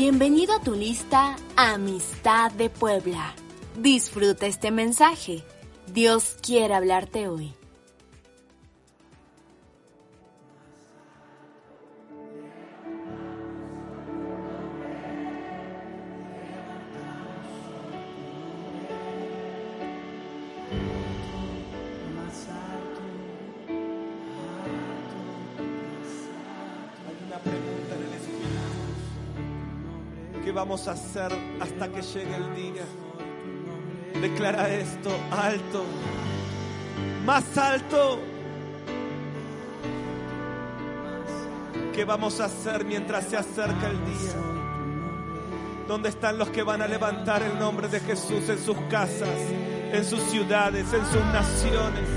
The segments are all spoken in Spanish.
Bienvenido a tu lista Amistad de Puebla. Disfruta este mensaje. Dios quiere hablarte hoy. Vamos a hacer hasta que llegue el día. Declara esto alto, más alto. ¿Qué vamos a hacer mientras se acerca el día? ¿Dónde están los que van a levantar el nombre de Jesús en sus casas, en sus ciudades, en sus naciones?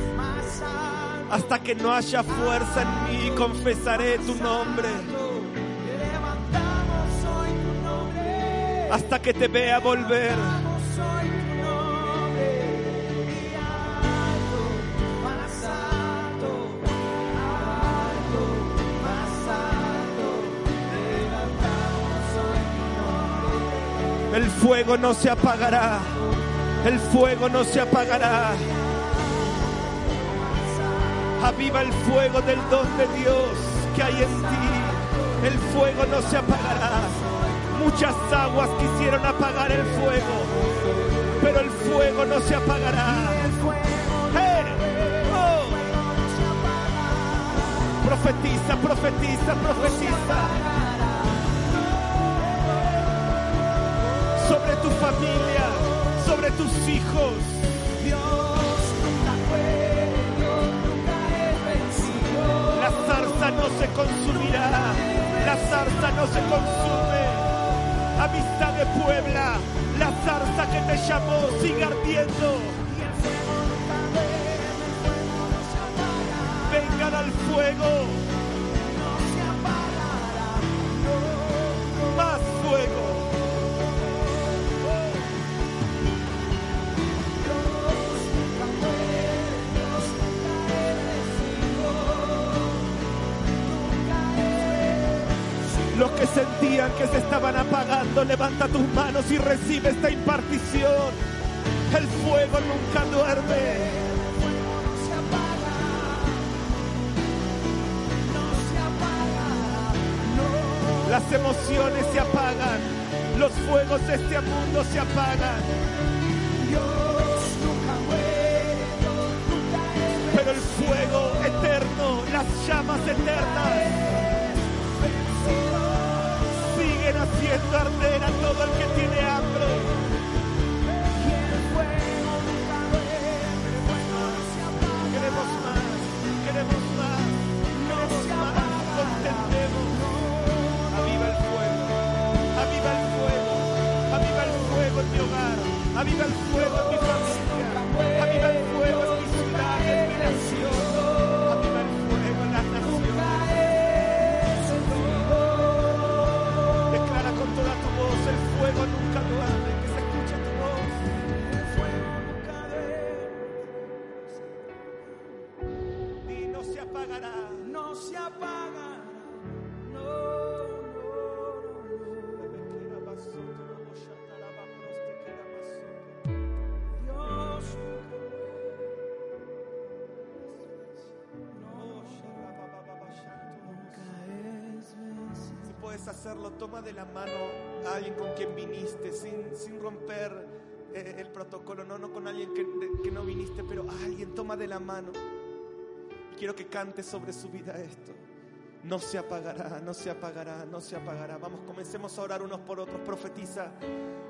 Hasta que no haya fuerza en mí, confesaré tu nombre. Hasta que te vea volver. El fuego no se apagará. El fuego no se apagará. Aviva el fuego del don de Dios que hay en ti. El fuego no se apagará. Muchas aguas quisieron apagar el fuego, pero el fuego no se apagará. Oh. Profetiza, profetiza, profetiza. Sobre tu familia, sobre tus hijos. La zarza no se consumirá, la zarza no se consume amistad de Puebla, la zarza que te llamó sigue ardiendo. Vengan al fuego. Sentían que se estaban apagando, levanta tus manos y recibe esta impartición. El fuego nunca duerme. Las emociones se apagan, los fuegos de este mundo se apagan. Haciendo arder a todo el que tiene hambre. Queremos más, queremos más, queremos más, contentemos. Aviva el fuego, aviva el fuego, aviva el fuego en mi hogar, aviva el fuego puedes hacerlo, toma de la mano alguien con quien viniste, sin, sin romper eh, el protocolo, no, no con alguien que, que no viniste, pero alguien toma de la mano. Y quiero que cante sobre su vida esto. No se apagará, no se apagará, no se apagará. Vamos, comencemos a orar unos por otros. Profetiza.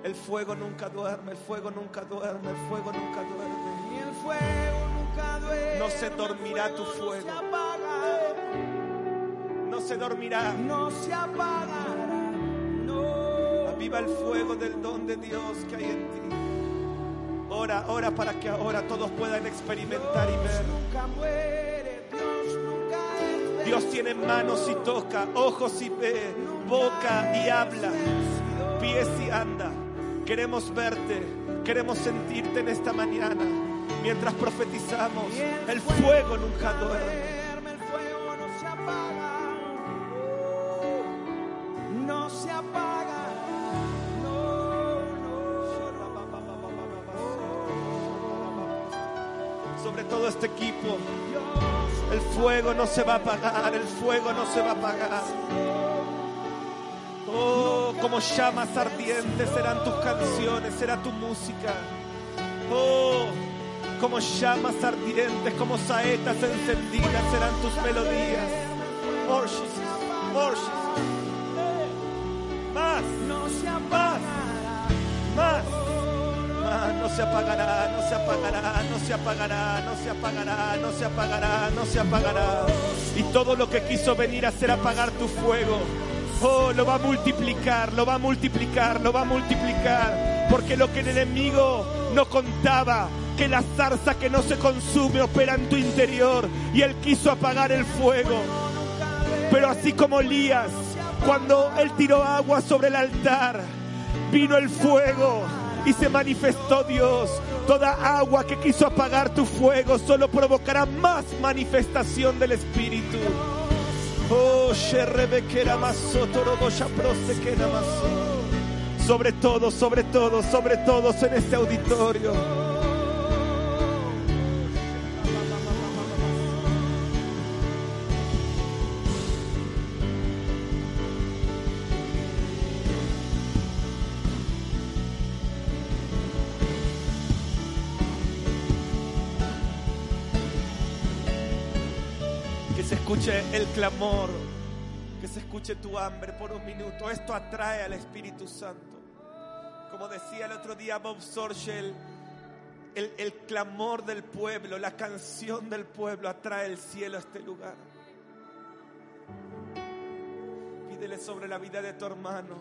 El fuego nunca duerme, el fuego nunca duerme, el fuego nunca duerme. Y el fuego nunca duerme. No se dormirá tu fuego. No se dormirá. No se apagará. Viva el fuego del don de Dios que hay en ti. Ora, ora para que ahora todos puedan experimentar y ver. Dios tiene manos y toca, ojos y ve, boca y habla, pies y anda. Queremos verte, queremos sentirte en esta mañana. Mientras profetizamos, el fuego nunca duerme. No se va a apagar, el fuego no se va a apagar. Oh, como llamas ardientes serán tus canciones, será tu música. Oh, como llamas ardientes, como saetas encendidas serán tus melodías. More Jesus. Más, más, más. No se apagará, no se apagará, no se apagará, no se apagará, no se apagará, no se apagará. Y todo lo que quiso venir a hacer apagar tu fuego, oh, lo va a multiplicar, lo va a multiplicar, lo va a multiplicar. Porque lo que el enemigo no contaba, que la zarza que no se consume opera en tu interior. Y él quiso apagar el fuego. Pero así como Elías, cuando él tiró agua sobre el altar, vino el fuego y se manifestó Dios. Toda agua que quiso apagar tu fuego solo provocará más manifestación del Espíritu. Oh, sobre todo, sobre todo, sobre todos en este auditorio. Escuche el clamor, que se escuche tu hambre por un minuto. Esto atrae al Espíritu Santo. Como decía el otro día Bob Sorgel, el, el clamor del pueblo, la canción del pueblo atrae el cielo a este lugar. Pídele sobre la vida de tu hermano.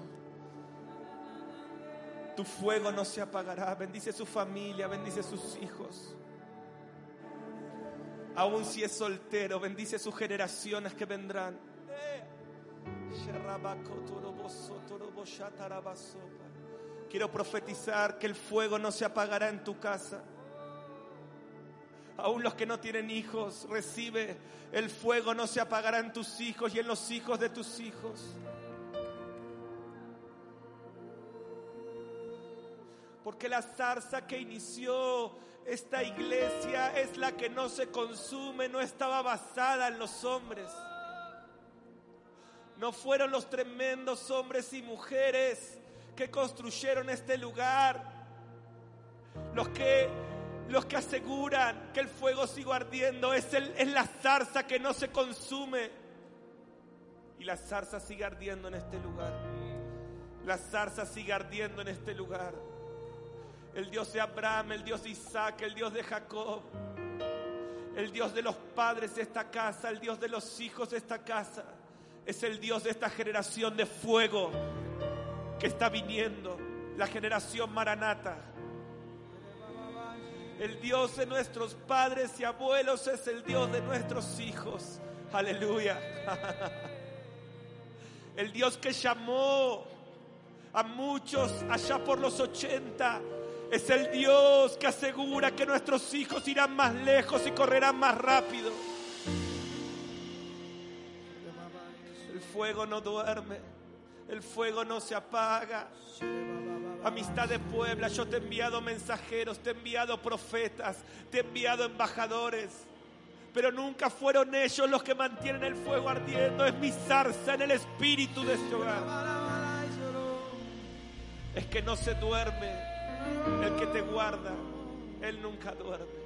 Tu fuego no se apagará. Bendice su familia, bendice sus hijos. Aún si es soltero, bendice sus generaciones que vendrán. Quiero profetizar que el fuego no se apagará en tu casa. Aún los que no tienen hijos, recibe el fuego no se apagará en tus hijos y en los hijos de tus hijos. Porque la zarza que inició esta iglesia es la que no se consume, no estaba basada en los hombres. No fueron los tremendos hombres y mujeres que construyeron este lugar. Los que los que aseguran que el fuego sigue ardiendo es, el, es la zarza que no se consume. Y la zarza sigue ardiendo en este lugar. La zarza sigue ardiendo en este lugar el Dios de Abraham, el Dios de Isaac, el Dios de Jacob, el Dios de los padres de esta casa, el Dios de los hijos de esta casa, es el Dios de esta generación de fuego que está viniendo, la generación maranata. El Dios de nuestros padres y abuelos es el Dios de nuestros hijos. Aleluya. El Dios que llamó a muchos allá por los 80 es el Dios que asegura que nuestros hijos irán más lejos y correrán más rápido. El fuego no duerme, el fuego no se apaga. Amistad de Puebla, yo te he enviado mensajeros, te he enviado profetas, te he enviado embajadores, pero nunca fueron ellos los que mantienen el fuego ardiendo, es mi zarza en el espíritu de este hogar. Es que no se duerme, el que te guarda, Él nunca duerme.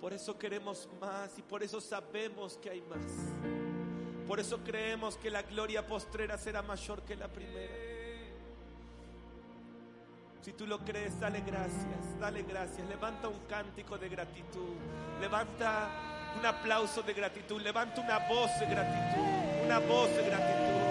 Por eso queremos más y por eso sabemos que hay más. Por eso creemos que la gloria postrera será mayor que la primera. Si tú lo crees, dale gracias, dale gracias. Levanta un cántico de gratitud. Levanta un aplauso de gratitud. Levanta una voz de gratitud. Una voz de gratitud.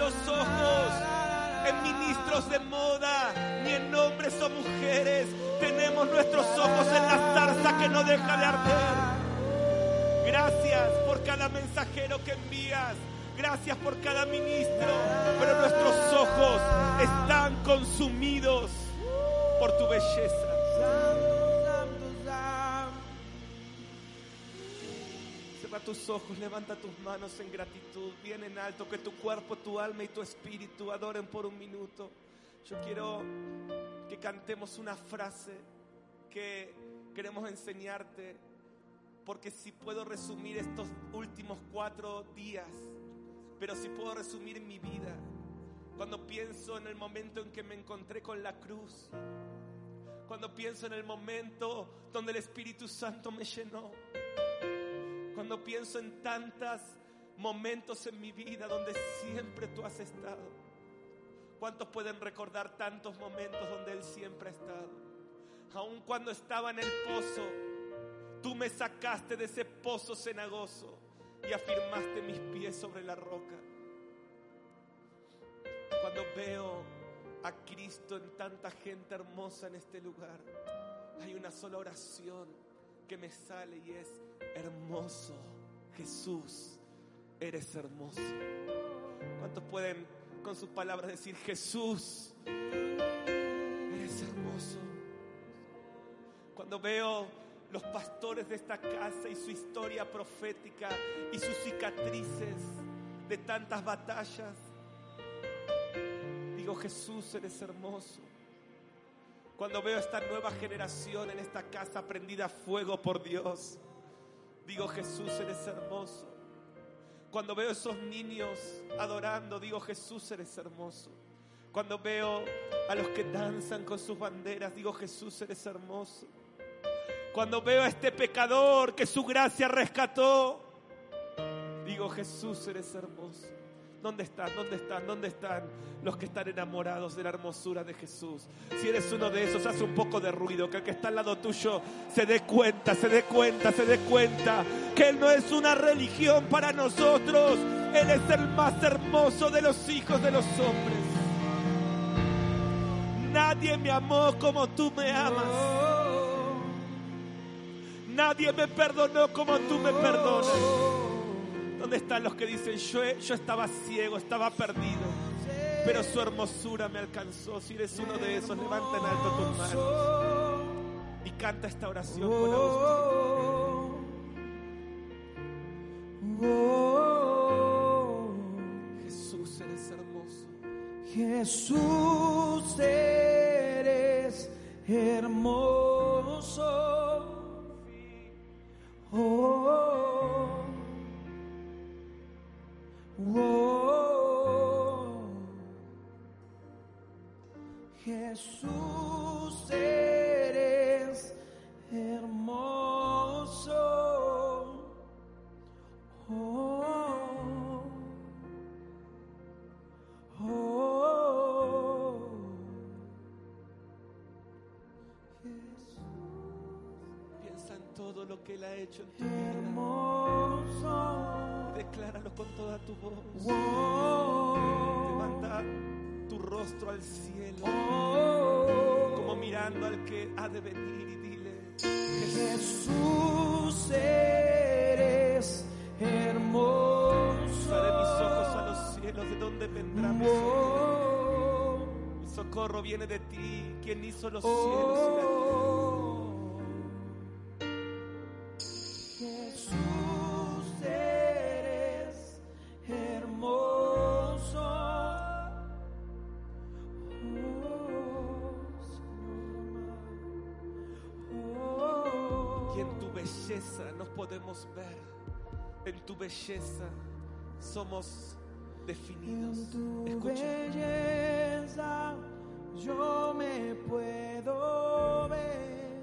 Los ojos en ministros de moda, ni en hombres o mujeres. Tenemos nuestros ojos en la zarza que no deja de arder. Gracias por cada mensajero que envías. Gracias por cada ministro. Pero nuestros ojos están consumidos por tu belleza. Tus ojos, levanta tus manos en gratitud, bien en alto, que tu cuerpo, tu alma y tu espíritu adoren por un minuto. Yo quiero que cantemos una frase que queremos enseñarte, porque si puedo resumir estos últimos cuatro días, pero si puedo resumir mi vida, cuando pienso en el momento en que me encontré con la cruz, cuando pienso en el momento donde el Espíritu Santo me llenó, cuando pienso en tantos momentos en mi vida donde siempre tú has estado. ¿Cuántos pueden recordar tantos momentos donde Él siempre ha estado? Aun cuando estaba en el pozo, tú me sacaste de ese pozo cenagoso y afirmaste mis pies sobre la roca. Cuando veo a Cristo en tanta gente hermosa en este lugar, hay una sola oración que me sale y es hermoso. Jesús, eres hermoso. ¿Cuántos pueden con sus palabras decir, Jesús, eres hermoso? Cuando veo los pastores de esta casa y su historia profética y sus cicatrices de tantas batallas, digo, Jesús, eres hermoso. Cuando veo esta nueva generación en esta casa prendida a fuego por Dios, digo Jesús, eres hermoso. Cuando veo esos niños adorando, digo Jesús, eres hermoso. Cuando veo a los que danzan con sus banderas, digo Jesús, eres hermoso. Cuando veo a este pecador que su gracia rescató, digo Jesús, eres hermoso. ¿Dónde están? ¿Dónde están? ¿Dónde están los que están enamorados de la hermosura de Jesús? Si eres uno de esos, haz un poco de ruido, que el que está al lado tuyo se dé cuenta, se dé cuenta, se dé cuenta que Él no es una religión para nosotros. Él es el más hermoso de los hijos de los hombres. Nadie me amó como tú me amas. Nadie me perdonó como tú me perdonas. ¿Dónde están los que dicen, yo, yo estaba ciego, estaba perdido, pero su hermosura me alcanzó? Si eres uno de esos, levanta en alto tus manos y canta esta oración con Agustín. Jesús, eres hermoso. Jesús, eres hermoso. Oh. Jesús, eres hermoso. Oh, oh. Piensa en todo lo que Él ha hecho en tu vida. Decláralo con toda tu voz. Oh, Levanta tu rostro al cielo, como mirando al que ha de venir y dile, Jesús, eres hermoso. Alzaré mis ojos a los cielos, ¿de dónde vendrá mi socorro? Mi socorro viene de ti, quien hizo los cielos y la tierra. Belleza nos podemos ver, en tu belleza somos definidos. En tu Escucha, belleza yo me puedo ver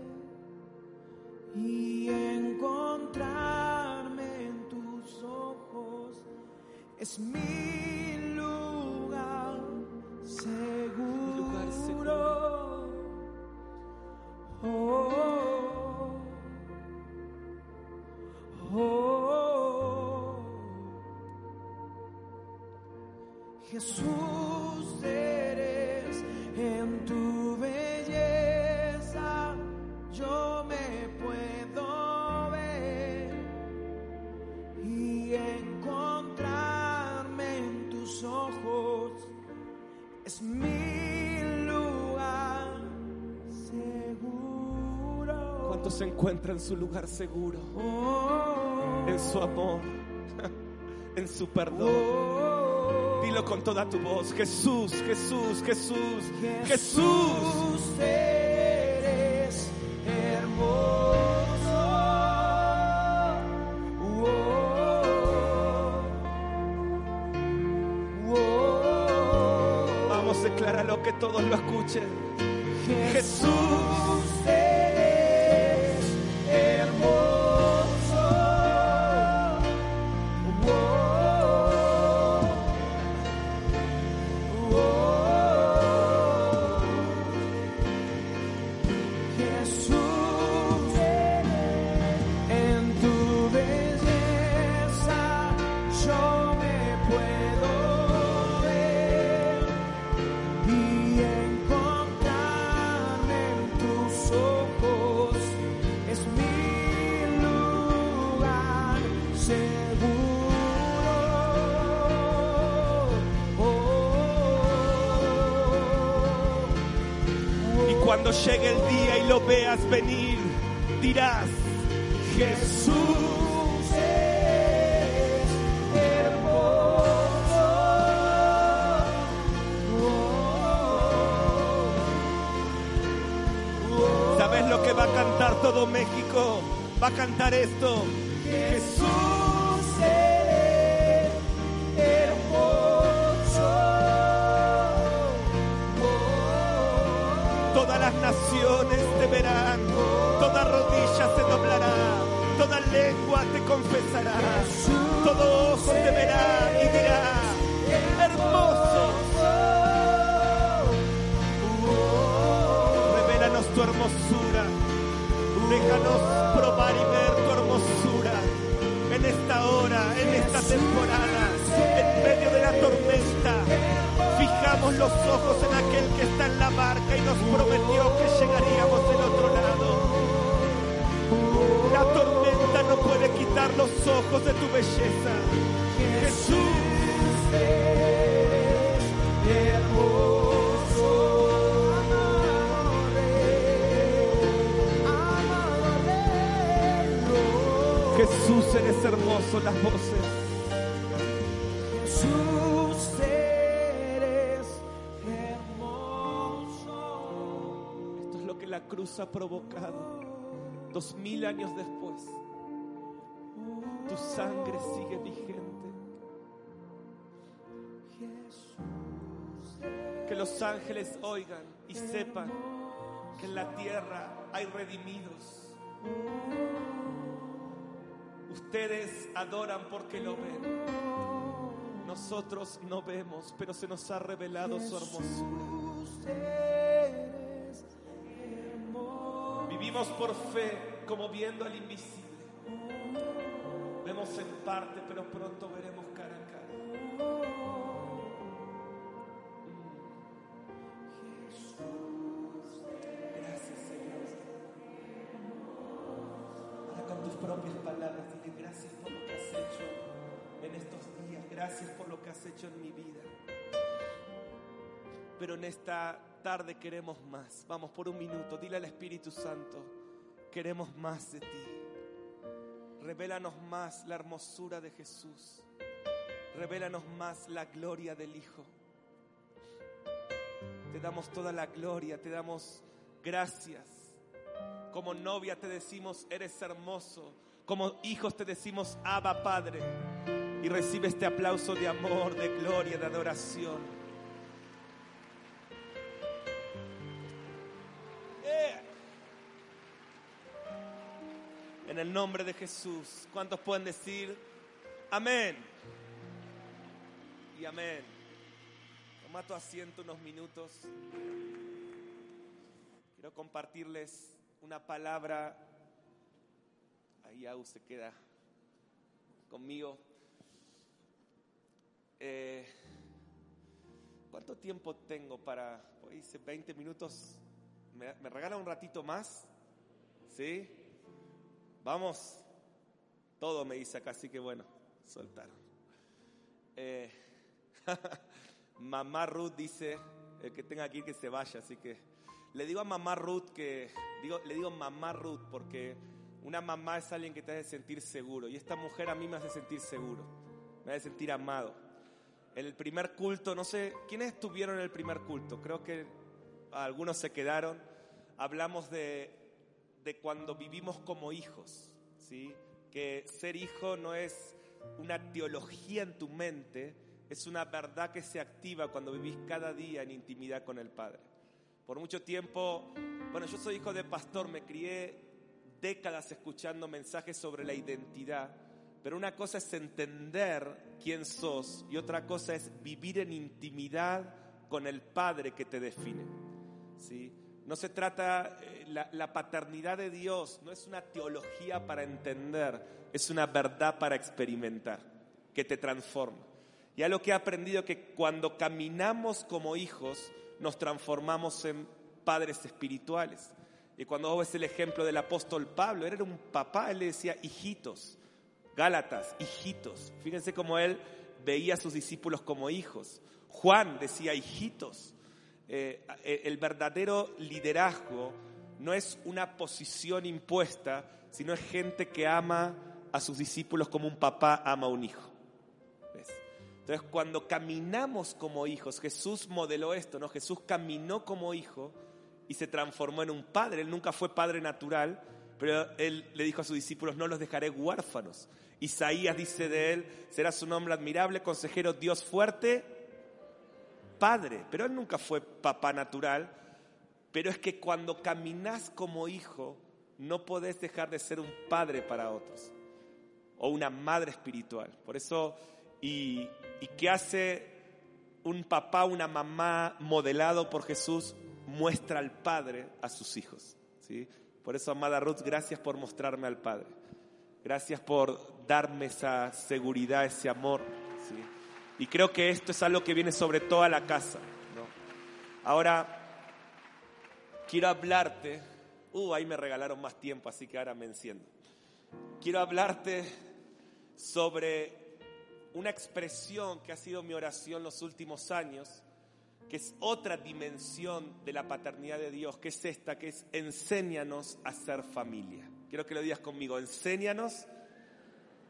y encontrarme en tus ojos es mi lugar seguro. lugar seguro. Oh, oh, Jesús eres en tu belleza, yo me puedo ver y encontrarme en tus ojos es mi lugar seguro. ¿Cuántos se encuentran en su lugar seguro? En su amor, en su perdón. Dilo con toda tu voz. Jesús, Jesús, Jesús, Jesús. eres hermoso. Oh, oh, Vamos, decláralo que todos lo escuchen. Cuando llegue el día y lo veas venir, dirás, Jesús. ¿sabes lo que va a cantar todo México? Va a cantar esto. Te confesará, todo ojo te verá y dirá, hermoso. Revélanos tu hermosura, déjanos probar y ver tu hermosura en esta hora, en esta temporada, en medio de la tormenta. Fijamos los ojos en aquel que está en la barca y nos prometió que no puede quitar los ojos de tu belleza. Jesús, hermoso. Jesús, eres hermoso las voces. Jesús eres hermoso. Esto es lo que la cruz ha provocado. Dos mil años después, Que los ángeles oigan y sepan que en la tierra hay redimidos. Ustedes adoran porque lo ven. Nosotros no vemos, pero se nos ha revelado su hermosura. Vivimos por fe como viendo al invisible. Vemos en parte, pero pronto veremos en mi vida. Pero en esta tarde queremos más. Vamos por un minuto. Dile al Espíritu Santo, queremos más de ti. Revélanos más la hermosura de Jesús. Revélanos más la gloria del Hijo. Te damos toda la gloria, te damos gracias. Como novia te decimos, eres hermoso. Como hijos te decimos, Abba Padre. Y recibe este aplauso de amor, de gloria, de adoración. Eh. En el nombre de Jesús, ¿cuántos pueden decir amén? Y amén. Toma tu asiento unos minutos. Quiero compartirles una palabra. Ahí Au se queda conmigo. Eh, ¿Cuánto tiempo tengo para, hoy hice 20 minutos? ¿Me, regala un ratito más? ¿Sí? Vamos. Todo me dice acá, así que bueno, soltaron. Eh, Mamá Ruth dice, el que tenga aquí que se vaya, así que Le digo a mamá Ruth que, digo, le digo mamá Ruth porque una mamá es alguien que te hace sentir seguro. Y esta mujer a mí me hace sentir seguro, me hace sentir amado. El primer culto, no sé, ¿quiénes estuvieron en el primer culto? Creo que algunos se quedaron. Hablamos de, de cuando vivimos como hijos, ¿sí? Que ser hijo no es una teología en tu mente, es una verdad que se activa cuando vivís cada día en intimidad con el Padre. Por mucho tiempo, bueno, yo soy hijo de pastor, me crié décadas escuchando mensajes sobre la identidad, pero una cosa es entender quién sos y otra cosa es vivir en intimidad con el Padre que te define. ¿sí? No se trata, eh, la, la paternidad de Dios no es una teología para entender, es una verdad para experimentar, que te transforma. Y algo que he aprendido que cuando caminamos como hijos, nos transformamos en padres espirituales. Y cuando ves el ejemplo del apóstol Pablo, él era un papá, él le decía hijitos, Gálatas, hijitos. Fíjense cómo él veía a sus discípulos como hijos. Juan decía hijitos. Eh, el verdadero liderazgo no es una posición impuesta, sino es gente que ama a sus discípulos como un papá ama a un hijo. Entonces, cuando caminamos como hijos, Jesús modeló esto, ¿no? Jesús caminó como hijo y se transformó en un padre. Él nunca fue padre natural, pero él le dijo a sus discípulos, no los dejaré huérfanos. Isaías dice de él, será su nombre admirable, consejero, Dios fuerte, padre. Pero él nunca fue papá natural, pero es que cuando caminas como hijo, no podés dejar de ser un padre para otros o una madre espiritual. Por eso, y, y qué hace un papá, una mamá modelado por Jesús, muestra al Padre a sus hijos. ¿sí? Por eso, amada Ruth, gracias por mostrarme al Padre. Gracias por darme esa seguridad, ese amor. Y creo que esto es algo que viene sobre toda la casa. Ahora, quiero hablarte. Uh, ahí me regalaron más tiempo, así que ahora me enciendo. Quiero hablarte sobre una expresión que ha sido mi oración los últimos años, que es otra dimensión de la paternidad de Dios, que es esta, que es enséñanos a ser familia. Quiero que lo digas conmigo, enséñanos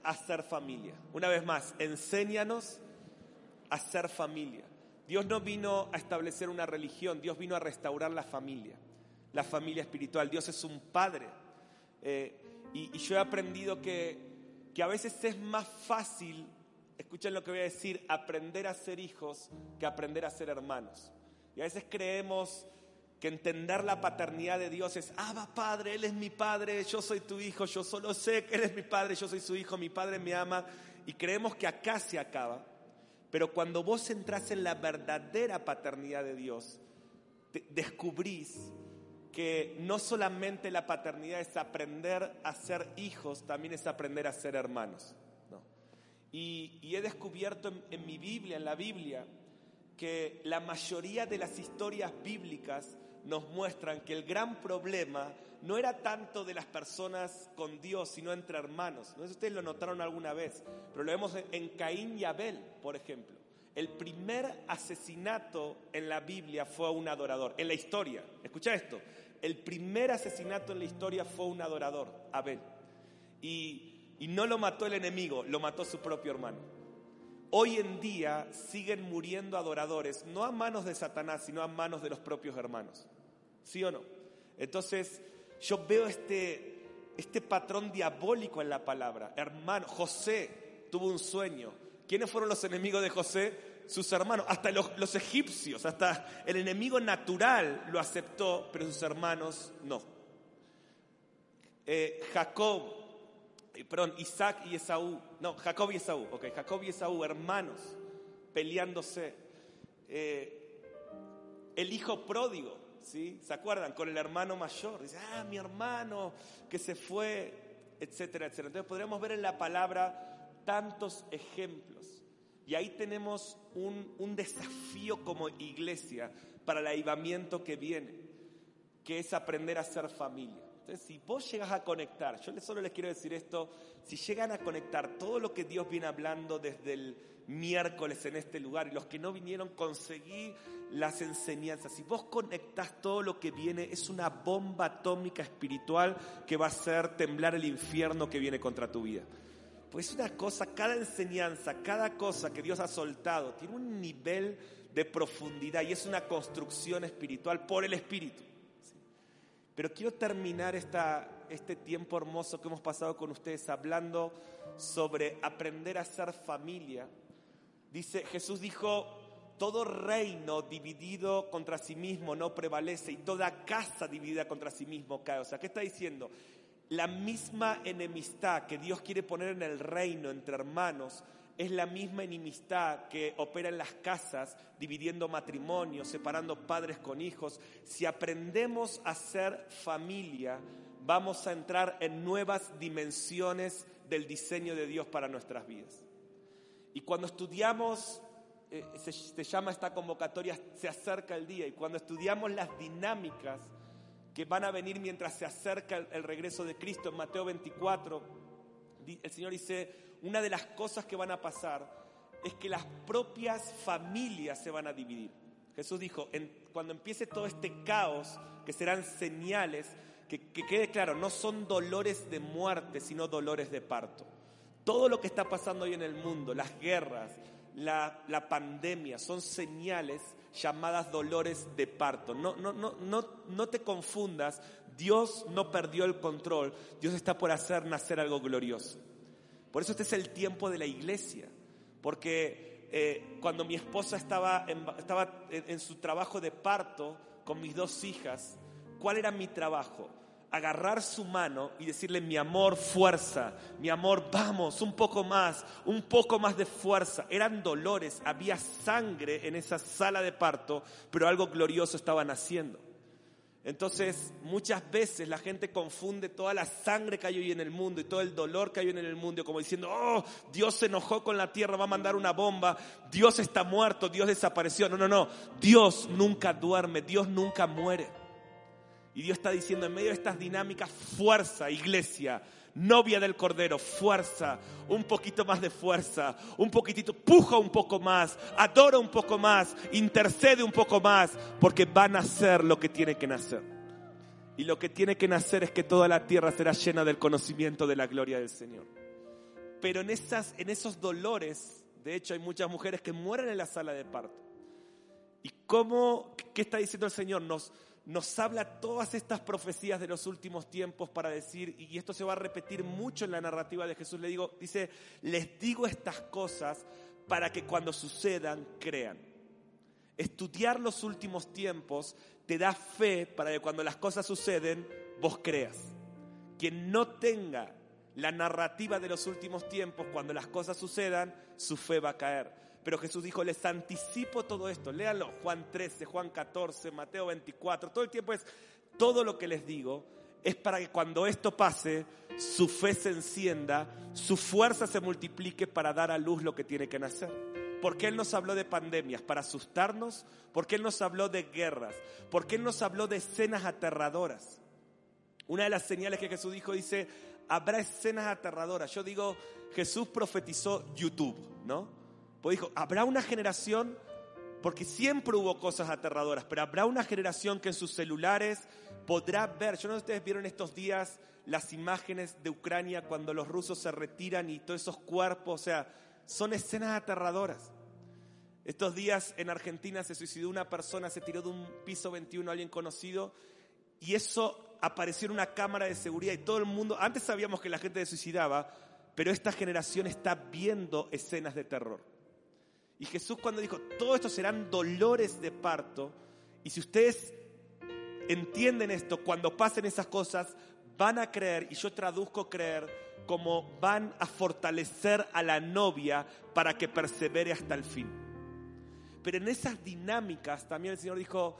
a ser familia. Una vez más, enséñanos a ser familia. Dios no vino a establecer una religión, Dios vino a restaurar la familia, la familia espiritual. Dios es un padre. Eh, y, y, yo he aprendido que, que a veces es más fácil escuchen lo que voy a decir, aprender a ser hijos que aprender a ser hermanos. Y a veces creemos que entender la paternidad de Dios es, va Padre, Él es mi Padre, yo soy tu hijo, yo solo sé que Él es mi Padre, yo soy su hijo, mi Padre me ama, y creemos que acá se acaba. Pero cuando vos entras en la verdadera paternidad de Dios, descubrís que no solamente la paternidad es aprender a ser hijos, también es aprender a ser hermanos. Y, he descubierto en, mi Biblia, en la Biblia, que la mayoría de las historias bíblicas nos muestran que el gran problema no era tanto de las personas con Dios, sino entre hermanos. No sé si ustedes lo notaron alguna vez, pero lo vemos en Caín y Abel, por ejemplo. El primer asesinato en la Biblia fue a un adorador, en la historia. Escucha esto, el primer asesinato en la historia fue un adorador, Abel. Y y no lo mató el enemigo, lo mató su propio hermano. Hoy en día siguen muriendo adoradores, no a manos de Satanás, sino a manos de los propios hermanos. ¿Sí o no? Entonces, yo veo este, este patrón diabólico en la palabra. Hermano, José tuvo un sueño. ¿Quiénes fueron los enemigos de José? Sus hermanos, hasta los, egipcios, hasta el enemigo natural lo aceptó, pero sus hermanos no. Eh, Jacob eh, perdón, Isaac y Esaú, no, Jacob y Esaú, ok, Jacob y Esaú, hermanos, peleándose. Eh, el hijo pródigo, ¿Se acuerdan? Con el hermano mayor, dice, ah, mi hermano que se fue, etcétera, etcétera. Entonces podríamos ver en la palabra tantos ejemplos. Y ahí tenemos un, un desafío como iglesia para el avivamiento que viene, que es aprender a ser familia. Entonces, si vos llegas a conectar, yo solo les quiero decir esto, si llegan a conectar todo lo que Dios viene hablando desde el miércoles en este lugar y los que no vinieron, conseguí las enseñanzas. Si vos conectás todo lo que viene, es una bomba atómica espiritual que va a hacer temblar el infierno que viene contra tu vida. Pues es una cosa, cada enseñanza, cada cosa que Dios ha soltado, tiene un nivel de profundidad y es una construcción espiritual por el Espíritu. Pero quiero terminar esta, este tiempo hermoso que hemos pasado con ustedes hablando sobre aprender a ser familia. Dice, Jesús dijo, todo reino dividido contra sí mismo no prevalece y toda casa dividida contra sí mismo cae. O sea, ¿qué está diciendo? La misma enemistad que Dios quiere poner en el reino entre hermanos es la misma enemistad que opera en las casas, dividiendo matrimonios, separando padres con hijos. Si aprendemos a ser familia, vamos a entrar en nuevas dimensiones del diseño de Dios para nuestras vidas. Y cuando estudiamos, eh, se, llama esta convocatoria, se acerca el día, y cuando estudiamos las dinámicas que van a venir mientras se acerca el regreso de Cristo en Mateo 24, el Señor dice, una de las cosas que van a pasar es que las propias familias se van a dividir. Jesús dijo, cuando empiece todo este caos, que serán señales, que, quede claro, no son dolores de muerte, sino dolores de parto. Todo lo que está pasando hoy en el mundo, las guerras, la, la pandemia, son señales llamadas dolores de parto. No, no, no, no, no te confundas, Dios no perdió el control, Dios está por hacer nacer algo glorioso. Por eso este es el tiempo de la iglesia, porque eh, cuando mi esposa estaba, en, estaba en, su trabajo de parto con mis dos hijas, ¿cuál era mi trabajo? agarrar su mano y decirle, mi amor, fuerza, mi amor, vamos, un poco más, un poco más de fuerza. Eran dolores, había sangre en esa sala de parto, pero algo glorioso estaba naciendo. Entonces, muchas veces la gente confunde toda la sangre que hay hoy en el mundo y todo el dolor que hay en el mundo, como diciendo, oh, Dios se enojó con la tierra, va a mandar una bomba, Dios está muerto, Dios desapareció. No, no, no, Dios nunca duerme, Dios nunca muere. Y Dios está diciendo en medio de estas dinámicas, fuerza, iglesia, novia del Cordero, fuerza, un poquito más de fuerza, un poquitito, puja un poco más, adora un poco más, intercede un poco más, porque van a hacer lo que tiene que nacer. Y lo que tiene que nacer es que toda la tierra será llena del conocimiento de la gloria del Señor. Pero en, esas, en esos dolores, de hecho hay muchas mujeres que mueren en la sala de parto. ¿Y cómo, qué está diciendo el Señor? Nos, nos habla todas estas profecías de los últimos tiempos para decir, y esto se va a repetir mucho en la narrativa de Jesús, le digo, dice, les digo estas cosas para que cuando sucedan crean. Estudiar los últimos tiempos te da fe para que cuando las cosas suceden, vos creas. Quien no tenga la narrativa de los últimos tiempos, cuando las cosas sucedan, su fe va a caer. Pero Jesús dijo, les anticipo todo esto. Léanlo, Juan 13, Juan 14, Mateo 24. Todo el tiempo es, todo lo que les digo es para que cuando esto pase, su fe se encienda, su fuerza se multiplique para dar a luz lo que tiene que nacer. Porque Él nos habló de pandemias? ¿Para asustarnos? Porque Él nos habló de guerras? Porque Él nos habló de escenas aterradoras? Una de las señales que Jesús dijo dice, habrá escenas aterradoras. Yo digo, Jesús profetizó YouTube, ¿no? Pues dijo, habrá una generación, porque siempre hubo cosas aterradoras, pero habrá una generación que en sus celulares podrá ver, yo no sé si ustedes vieron estos días las imágenes de Ucrania cuando los rusos se retiran y todos esos cuerpos, o sea, son escenas aterradoras. Estos días en Argentina se suicidó una persona, se tiró de un piso 21 alguien conocido y eso apareció en una cámara de seguridad y todo el mundo, antes sabíamos que la gente se suicidaba, pero esta generación está viendo escenas de terror. Y Jesús cuando dijo, todo esto serán dolores de parto, y si ustedes entienden esto, cuando pasen esas cosas, van a creer, y yo traduzco creer, como van a fortalecer a la novia para que persevere hasta el fin. Pero en esas dinámicas también el Señor dijo,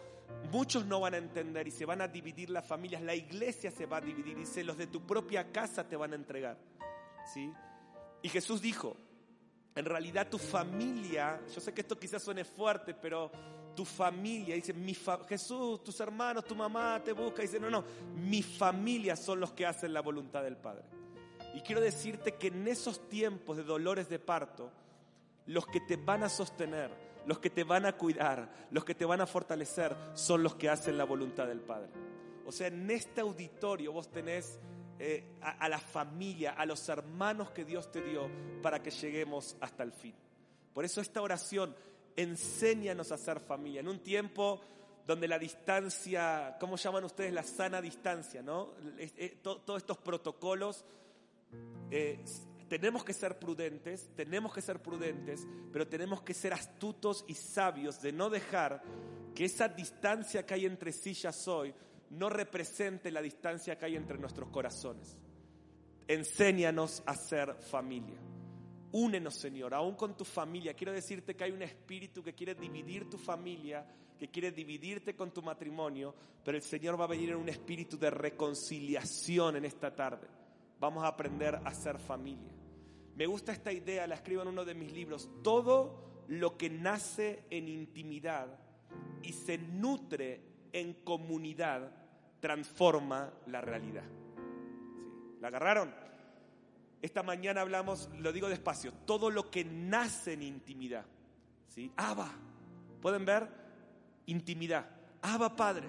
muchos no van a entender y se van a dividir las familias, la iglesia se va a dividir, dice, los de tu propia casa te van a entregar. ¿Sí? Y Jesús dijo, en realidad tu familia, yo sé que esto quizás suene fuerte, pero tu familia, dice, mi Jesús, tus hermanos, tu mamá te busca, dice, no, no, mi familia son los que hacen la voluntad del Padre. Y quiero decirte que en esos tiempos de dolores de parto, los que te van a sostener, los que te van a cuidar, los que te van a fortalecer, son los que hacen la voluntad del Padre. O sea, en este auditorio vos tenés eh, a, la familia, a los hermanos que Dios te dio para que lleguemos hasta el fin. Por eso esta oración, enséñanos a ser familia. En un tiempo donde la distancia, ¿cómo llaman ustedes? La sana distancia, ¿no? todos estos protocolos, eh, tenemos que ser prudentes, tenemos que ser prudentes, pero tenemos que ser astutos y sabios de no dejar que esa distancia que hay entre sí ya soy no represente la distancia que hay entre nuestros corazones. Enséñanos a ser familia. Únenos, Señor, aún con tu familia. Quiero decirte que hay un espíritu que quiere dividir tu familia, que quiere dividirte con tu matrimonio, pero el Señor va a venir en un espíritu de reconciliación en esta tarde. Vamos a aprender a ser familia. Me gusta esta idea, la escribo en uno de mis libros. Todo lo que nace en intimidad y se nutre en comunidad transforma la realidad. ¿La agarraron? Esta mañana hablamos, lo digo despacio, todo lo que nace en intimidad. ¿Sí? Abba, ¿pueden ver? Intimidad. Abba, Padre,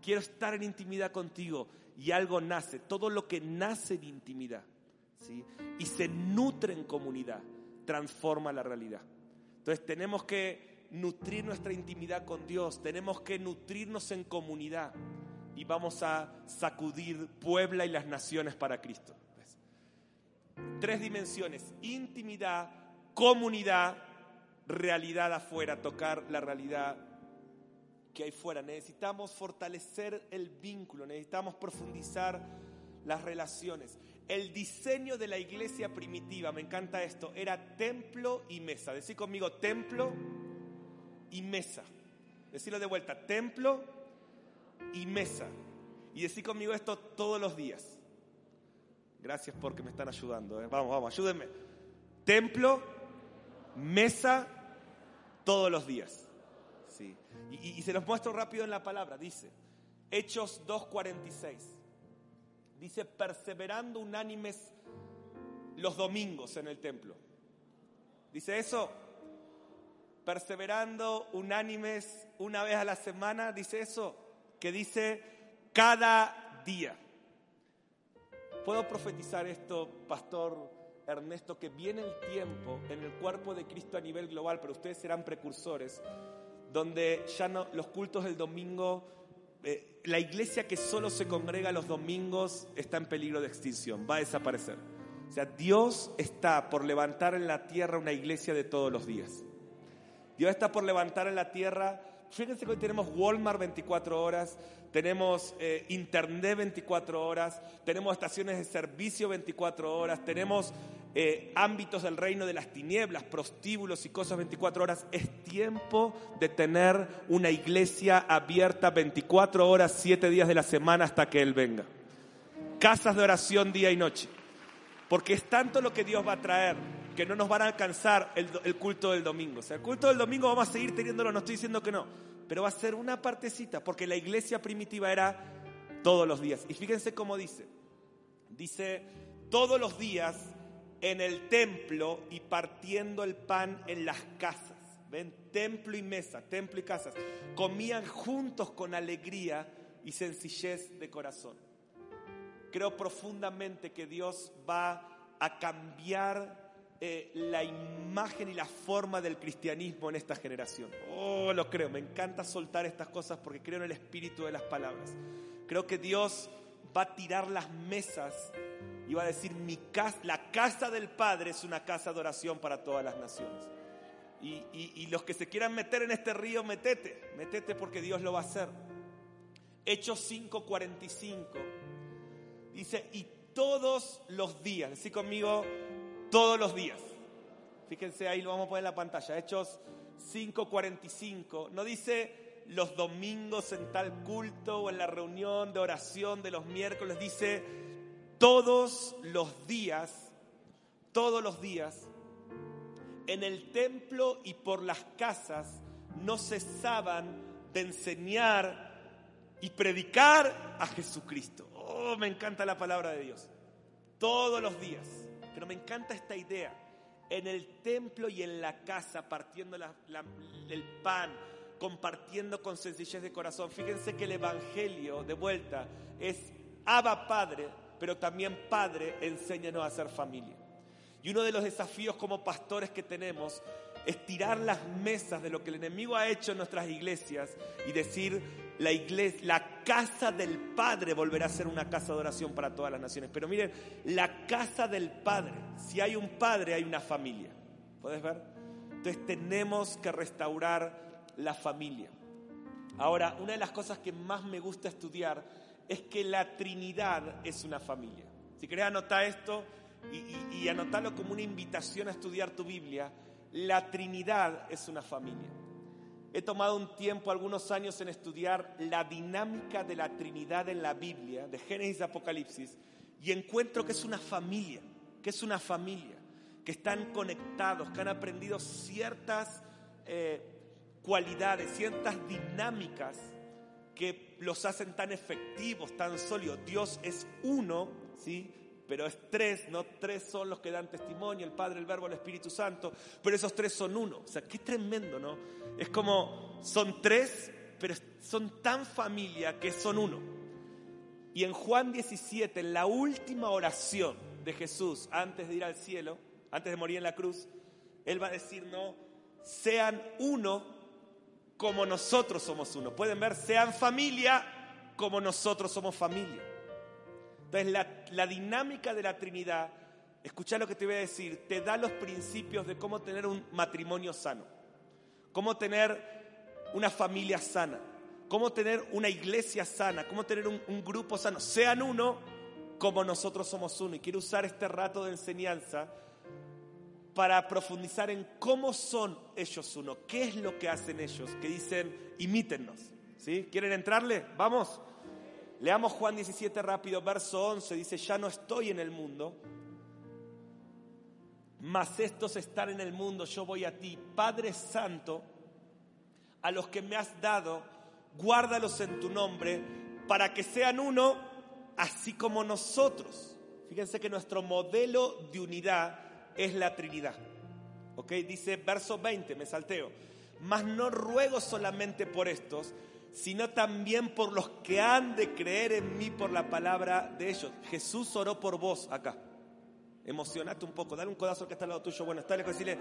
quiero estar en intimidad contigo y algo nace, todo lo que nace en intimidad. ¿sí? Y se nutre en comunidad, transforma la realidad. Entonces tenemos que nutrir nuestra intimidad con Dios, tenemos que nutrirnos en comunidad y vamos a sacudir Puebla y las naciones para Cristo. Tres dimensiones, intimidad, comunidad, realidad afuera, tocar la realidad que hay fuera. Necesitamos fortalecer el vínculo, necesitamos profundizar las relaciones. El diseño de la iglesia primitiva, me encanta esto, era templo y mesa. Decí conmigo, templo y mesa. Decirlo de vuelta, templo y mesa. Y decir conmigo esto todos los días. Gracias porque me están ayudando. ¿eh? Vamos, vamos, ayúdenme. Templo, mesa, todos los días. Sí. Y, y se los muestro rápido en la palabra. Dice, Hechos 2.46. Dice, perseverando unánimes los domingos en el templo. Dice eso, perseverando unánimes una vez a la semana, dice eso, que dice cada día. Puedo profetizar esto, pastor Ernesto, que viene el tiempo en el cuerpo de Cristo a nivel global, pero ustedes serán precursores, donde ya no los cultos del domingo, eh, la iglesia que solo se congrega los domingos está en peligro de extinción, va a desaparecer. O sea, Dios está por levantar en la tierra una iglesia de todos los días. Dios está por levantar en la tierra. Fíjense que hoy tenemos Walmart 24 horas, tenemos eh, Internet 24 horas, tenemos estaciones de servicio 24 horas, tenemos eh, ámbitos del reino de las tinieblas, prostíbulos y cosas 24 horas. Es tiempo de tener una iglesia abierta 24 horas, 7 días de la semana hasta que Él venga. Casas de oración día y noche. Porque es tanto lo que Dios va a traer que no nos van a alcanzar el, culto del domingo. O sea, el culto del domingo vamos a seguir teniéndolo, no estoy diciendo que no, pero va a ser una partecita, porque la iglesia primitiva era todos los días. Y fíjense cómo dice, dice todos los días en el templo y partiendo el pan en las casas. ¿Ven? Templo y mesa, templo y casas. Comían juntos con alegría y sencillez de corazón. Creo profundamente que Dios va a cambiar eh, la imagen y la forma del cristianismo en esta generación. Oh, lo creo, me encanta soltar estas cosas porque creo en el espíritu de las palabras. Creo que Dios va a tirar las mesas y va a decir, mi casa, la casa del Padre es una casa de oración para todas las naciones. Y, y los que se quieran meter en este río, metete, metete porque Dios lo va a hacer. Hechos 5:45 dice, y todos los días, decí conmigo, todos los días. Fíjense ahí, lo vamos a poner en la pantalla. Hechos 5:45. No dice los domingos en tal culto o en la reunión de oración de los miércoles. Dice todos los días, todos los días, en el templo y por las casas, no cesaban de enseñar y predicar a Jesucristo. Oh, me encanta la palabra de Dios. Todos los días. Pero me encanta esta idea. En el templo y en la casa, partiendo el pan, compartiendo con sencillez de corazón. Fíjense que el Evangelio, de vuelta, es Abba Padre, pero también Padre, enséñanos a ser familia. Y uno de los desafíos como pastores que tenemos es tirar las mesas de lo que el enemigo ha hecho en nuestras iglesias y decir, la iglesia, la casa del Padre volverá a ser una casa de oración para todas las naciones. Pero miren, la casa del Padre, si hay un Padre, hay una familia. ¿Puedes ver? Entonces tenemos que restaurar la familia. Ahora, una de las cosas que más me gusta estudiar es que la Trinidad es una familia. Si querés anotar esto y anotarlo como una invitación a estudiar tu Biblia, la Trinidad es una familia. He tomado un tiempo, algunos años, en estudiar la dinámica de la Trinidad en la Biblia, de Génesis y Apocalipsis, y encuentro que es una familia, que es una familia, que están conectados, que han aprendido ciertas eh, cualidades, ciertas dinámicas que los hacen tan efectivos, tan sólidos. Dios es uno, ¿sí? Pero es tres, no tres son los que dan testimonio, el Padre, el Verbo, el Espíritu Santo, pero esos tres son uno. O sea, qué tremendo, ¿no? Es como, son tres, pero son tan familia que son uno. Y en Juan 17, en la última oración de Jesús antes de ir al cielo, antes de morir en la cruz, Él va a decir, no, sean uno como nosotros somos uno. Pueden ver, sean familia como nosotros somos familia. Entonces, la, dinámica de la Trinidad, escucha lo que te voy a decir, te da los principios de cómo tener un matrimonio sano, cómo tener una familia sana, cómo tener una iglesia sana, cómo tener un, un grupo sano. Sean uno como nosotros somos uno. Y quiero usar este rato de enseñanza para profundizar en cómo son ellos uno, qué es lo que hacen ellos, que dicen, imítennos. ¿Sí? ¿Quieren entrarle? Vamos. Leamos Juan 17 rápido, verso 11, dice, ya no estoy en el mundo, mas estos están en el mundo, yo voy a ti. Padre Santo, a los que me has dado, guárdalos en tu nombre, para que sean uno, así como nosotros. Fíjense que nuestro modelo de unidad es la Trinidad. ¿Ok? Dice verso 20, me salteo. Mas no ruego solamente por estos, sino también por los que han de creer en mí por la palabra de ellos. Jesús oró por vos acá. Emocionate un poco, dale un codazo que está al lado tuyo. Bueno, está lejos, decirle,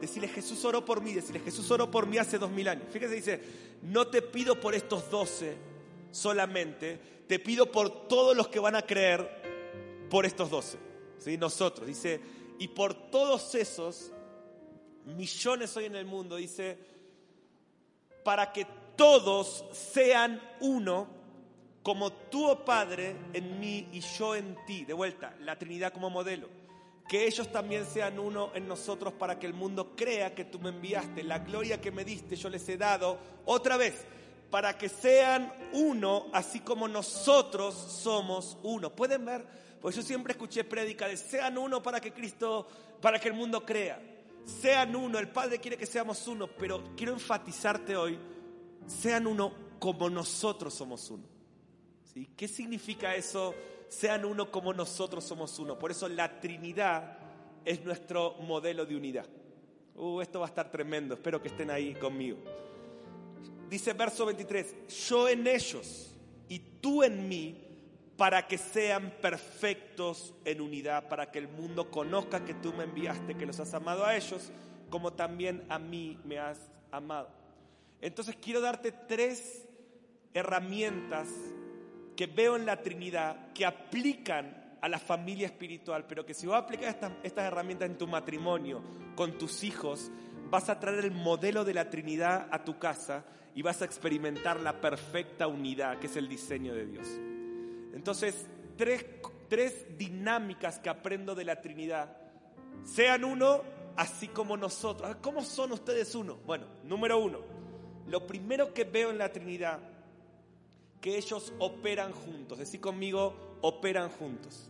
decirle Jesús oró por mí, decirle Jesús oró por mí hace dos mil años. Fíjese, dice, no te pido por estos doce solamente, te pido por todos los que van a creer por estos doce. ¿sí? Nosotros, dice, y por todos esos millones hoy en el mundo, dice, para que todos sean uno, como tú, oh Padre, en mí y yo en ti. De vuelta, la Trinidad como modelo. Que ellos también sean uno en nosotros para que el mundo crea que tú me enviaste. La gloria que me diste yo les he dado otra vez, para que sean uno, así como nosotros somos uno. ¿Pueden ver? Pues yo siempre escuché prédica de sean uno para que Cristo, para que el mundo crea. Sean uno, el Padre quiere que seamos uno, pero quiero enfatizarte hoy sean uno como nosotros somos uno. ¿Qué significa eso? Sean uno como nosotros somos uno. Por eso la Trinidad es nuestro modelo de unidad. Uh, esto va a estar tremendo. Espero que estén ahí conmigo. Dice verso 23, yo en ellos y tú en mí, para que sean perfectos en unidad, para que el mundo conozca que tú me enviaste, que los has amado a ellos, como también a mí me has amado. Entonces quiero darte tres herramientas que veo en la Trinidad que aplican a la familia espiritual, pero que si vos aplicas estas, estas herramientas en tu matrimonio, con tus hijos, vas a traer el modelo de la Trinidad a tu casa y vas a experimentar la perfecta unidad, que es el diseño de Dios. Entonces, tres, tres dinámicas que aprendo de la Trinidad. Sean uno, así como nosotros. ¿Cómo son ustedes uno? Bueno, número uno, lo primero que veo en la Trinidad, que ellos operan juntos. Decir conmigo, operan juntos.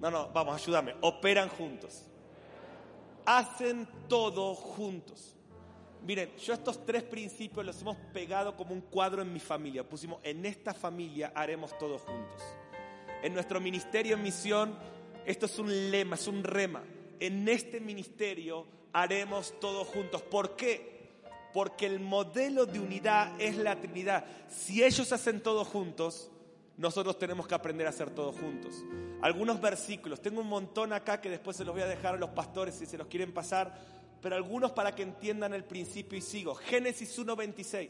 No, no, vamos, ayúdame. Operan juntos. Hacen todo juntos. Miren, yo estos tres principios los hemos pegado como un cuadro en mi familia. Pusimos, en esta familia haremos todo juntos. En nuestro ministerio en misión, esto es un lema, es un rema. En este ministerio haremos todo juntos. ¿Por qué? Porque el modelo de unidad es la Trinidad. Si ellos hacen todo juntos, nosotros tenemos que aprender a hacer todo juntos. Algunos versículos, tengo un montón acá que después se los voy a dejar a los pastores si se los quieren pasar, pero algunos para que entiendan el principio y sigo. Génesis 1.26.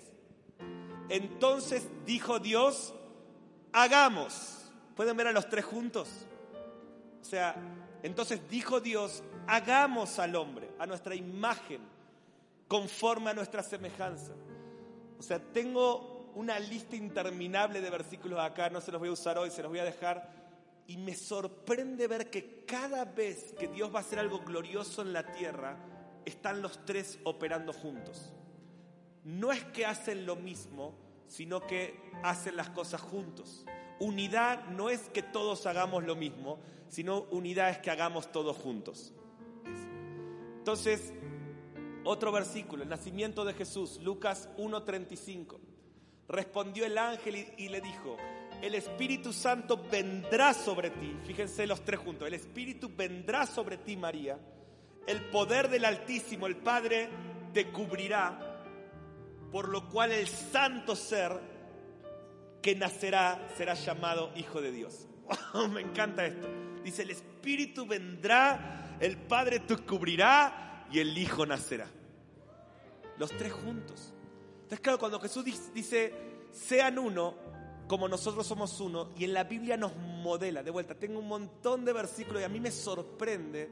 Entonces dijo Dios, hagamos. ¿Pueden ver a los tres juntos? O sea, entonces dijo Dios, hagamos al hombre, a nuestra imagen, conforme a nuestra semejanza. O sea, tengo una lista interminable de versículos acá, no se los voy a usar hoy, se los voy a dejar. Y me sorprende ver que cada vez que Dios va a hacer algo glorioso en la tierra, están los tres operando juntos. No es que hacen lo mismo, sino que hacen las cosas juntos. Unidad no es que todos hagamos lo mismo, sino unidad es que hagamos todos juntos. Entonces, otro versículo, el nacimiento de Jesús, Lucas 1.35. Respondió el ángel y, le dijo, el Espíritu Santo vendrá sobre ti, fíjense los tres juntos, el Espíritu vendrá sobre ti María, el poder del Altísimo, el Padre, te cubrirá, por lo cual el santo ser que nacerá será llamado Hijo de Dios. me encanta esto. Dice, el Espíritu vendrá, el Padre te cubrirá y el Hijo nacerá. Los tres juntos. Entonces, claro, cuando Jesús dice, sean uno, como nosotros somos uno, y en la Biblia nos modela, de vuelta, tengo un montón de versículos y a mí me sorprende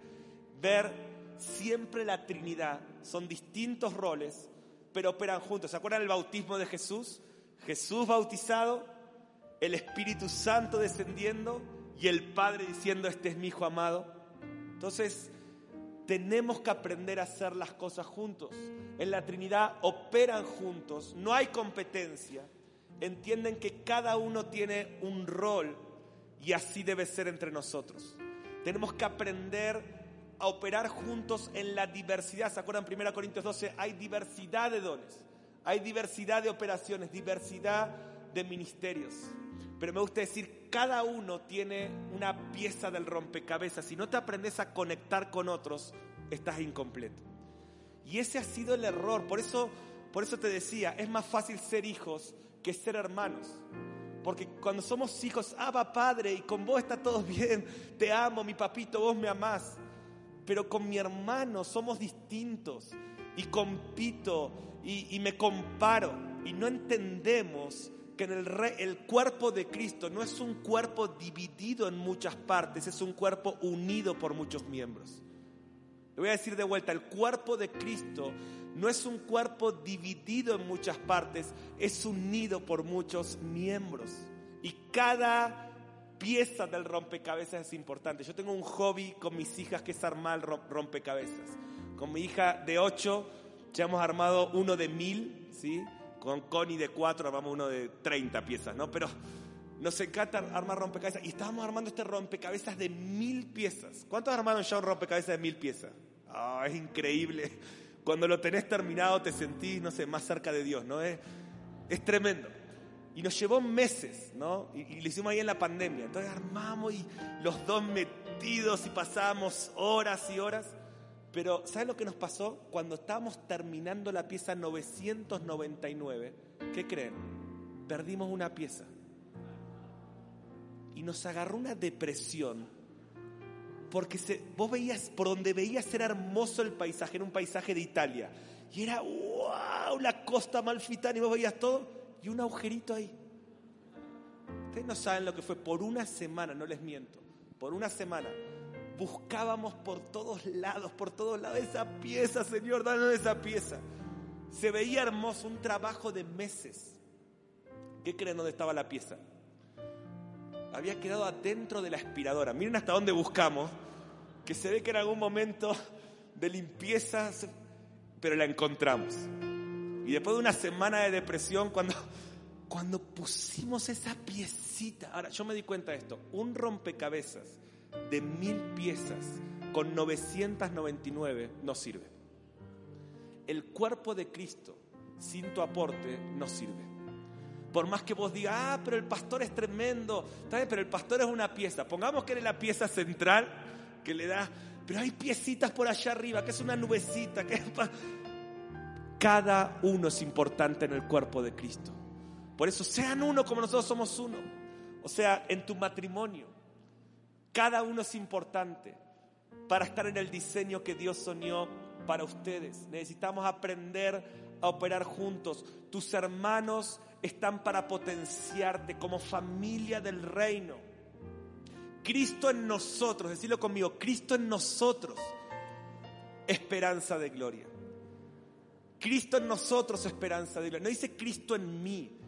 ver siempre la Trinidad. Son distintos roles, pero operan juntos. ¿Se acuerdan del bautismo de Jesús? Jesús bautizado, el Espíritu Santo descendiendo y el Padre diciendo, este es mi Hijo amado. Entonces, tenemos que aprender a hacer las cosas juntos. En la Trinidad operan juntos, no hay competencia. Entienden que cada uno tiene un rol y así debe ser entre nosotros. Tenemos que aprender a operar juntos en la diversidad. ¿Se acuerdan? 1 Corintios 12, hay diversidad de dones. Hay diversidad de operaciones, diversidad de ministerios. Pero me gusta decir, cada uno tiene una pieza del rompecabezas. Si no te aprendes a conectar con otros, estás incompleto. Y ese ha sido el error. Por eso, por eso te decía, es más fácil ser hijos que ser hermanos. Porque cuando somos hijos, ah, va padre, y con vos está todo bien, te amo, mi papito, vos me amás. Pero con mi hermano somos distintos y compito y, me comparo y no entendemos que en el, el cuerpo de Cristo no es un cuerpo dividido en muchas partes, es un cuerpo unido por muchos miembros. Le voy a decir de vuelta, el cuerpo de Cristo no es un cuerpo dividido en muchas partes, es unido por muchos miembros. Y cada pieza del rompecabezas es importante. Yo tengo un hobby con mis hijas que es armar rompecabezas. Con mi hija de 8 ya hemos armado uno de mil, ¿sí? Con Connie de cuatro armamos uno de 30 piezas, ¿no? Pero nos encanta armar rompecabezas y estábamos armando este rompecabezas de mil piezas. ¿Cuántos armaron ya un rompecabezas de mil piezas? Ah, es increíble. Cuando lo tenés terminado te sentís, no sé, más cerca de Dios, ¿no? Es, es tremendo. Y nos llevó meses, ¿no? Y, y, lo hicimos ahí en la pandemia. Entonces armamos y los dos metidos y pasábamos horas y horas. Pero ¿sabes lo que nos pasó? Cuando estábamos terminando la pieza 999, ¿qué creen? Perdimos una pieza. Y nos agarró una depresión. Porque se, vos veías, por donde veías era hermoso el paisaje, era un paisaje de Italia. Y era, wow, la costa malfitana y vos veías todo. Y un agujerito ahí. Ustedes no saben lo que fue. Por una semana, no les miento. Por una semana buscábamos por todos lados, por todos lados esa pieza, Señor, danos esa pieza. Se veía hermoso, un trabajo de meses. ¿Qué creen dónde estaba la pieza? Había quedado adentro de la aspiradora. Miren hasta dónde buscamos, que se ve que en algún momento de limpieza, pero la encontramos. Y después de una semana de depresión, cuando, cuando pusimos esa piecita, ahora yo me di cuenta de esto, un rompecabezas de mil piezas con 999 no sirve. el cuerpo de Cristo sin tu aporte no sirve. Por más que vos digas, ah, pero el pastor es tremendo, pero el pastor es una pieza. Pongamos que eres la pieza central que le da, pero hay piecitas por allá arriba, que es una nubecita, que Cada uno es importante en el cuerpo de Cristo. Por eso sean uno como nosotros somos uno. O sea, en tu matrimonio, cada uno es importante para estar en el diseño que Dios soñó para ustedes. Necesitamos aprender a operar juntos. Tus hermanos están para potenciarte como familia del reino. Cristo en nosotros, decirlo conmigo, Cristo en nosotros, esperanza de gloria. Cristo en nosotros, esperanza de gloria. No dice Cristo en mí,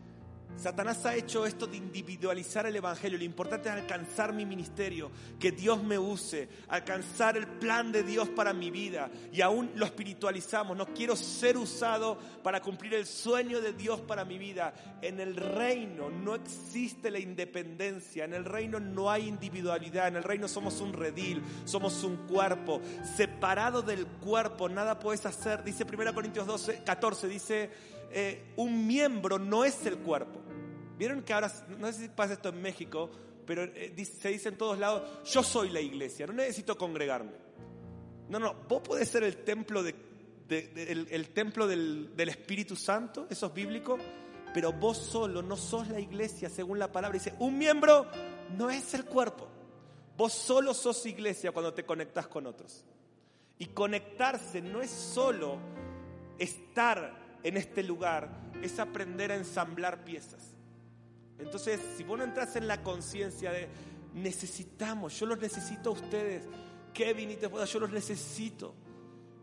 Satanás ha hecho esto de individualizar el Evangelio. Lo importante es alcanzar mi ministerio, que Dios me use, alcanzar el plan de Dios para mi vida. Y aún lo espiritualizamos. No quiero ser usado para cumplir el sueño de Dios para mi vida. En el reino no existe la independencia. En el reino no hay individualidad. En el reino somos un redil, somos un cuerpo. Separado del cuerpo, nada puedes hacer. Dice 1 Corintios 12, 14, dice, eh, un miembro no es el cuerpo. Vieron que ahora, no sé si pasa esto en México, pero eh, se dice en todos lados, yo soy la iglesia, no necesito congregarme. No, no, vos podés ser el templo, el, templo del, del, Espíritu Santo, eso es bíblico, pero vos solo no sos la iglesia, según la palabra. Dice, un miembro no es el cuerpo. Vos solo sos iglesia cuando te conectas con otros. Y conectarse no es solo estar en este lugar, es aprender a ensamblar piezas. Entonces, si vos no entras en la conciencia de necesitamos, yo los necesito a ustedes, Kevin y te yo los necesito.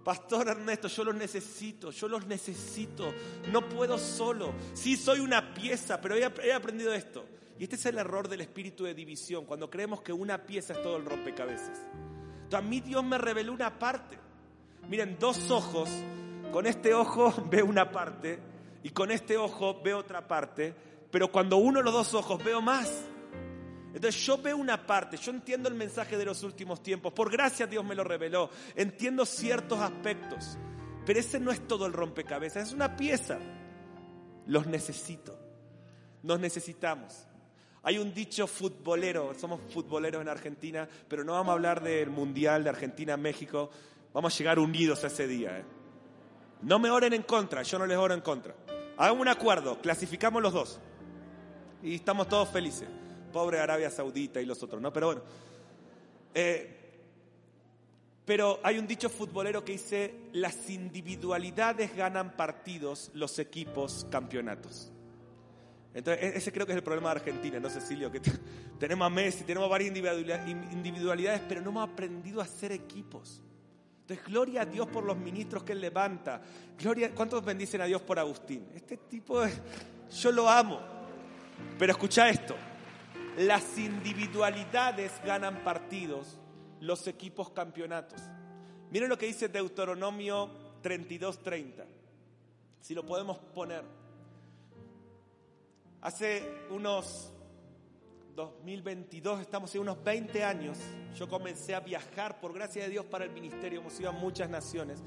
Pastor Ernesto, yo los necesito, yo los necesito. No puedo solo. Sí, soy una pieza, pero he, aprendido esto. Y este es el error del espíritu de división, cuando creemos que una pieza es todo el rompecabezas. Entonces, a mí Dios me reveló una parte. Miren, dos ojos, con este ojo veo una parte y con este ojo veo otra parte pero cuando uno los dos ojos veo más. Entonces yo veo una parte, yo entiendo el mensaje de los últimos tiempos, por gracia Dios me lo reveló, entiendo ciertos aspectos, pero ese no es todo el rompecabezas, es una pieza. Los necesito, nos necesitamos. Hay un dicho futbolero, somos futboleros en Argentina, pero no vamos a hablar del Mundial de Argentina-México, vamos a llegar unidos a ese día. ¿eh? No me oren en contra, yo no les oro en contra. Hagamos un acuerdo, clasificamos los dos y estamos todos felices. Pobre Arabia Saudita y los otros, ¿no? Pero bueno. Eh, pero hay un dicho futbolero que dice, las individualidades ganan partidos, los equipos campeonatos. Entonces, e-, ese creo que es el problema de Argentina, ¿no, Cecilio? Que tenemos a Messi, tenemos varias individualidades, pero no hemos aprendido a ser equipos. Entonces, gloria a Dios por los ministros que él levanta. Gloria, ¿Cuántos bendicen a Dios por Agustín? Este tipo, yo lo amo. Pero escucha esto, las individualidades ganan partidos, los equipos campeonatos. Miren lo que dice Deuteronomio 32:30, si lo podemos poner. Hace unos 2022, estamos en unos 20 años, yo comencé a viajar por gracia de Dios para el ministerio, hemos ido a muchas naciones.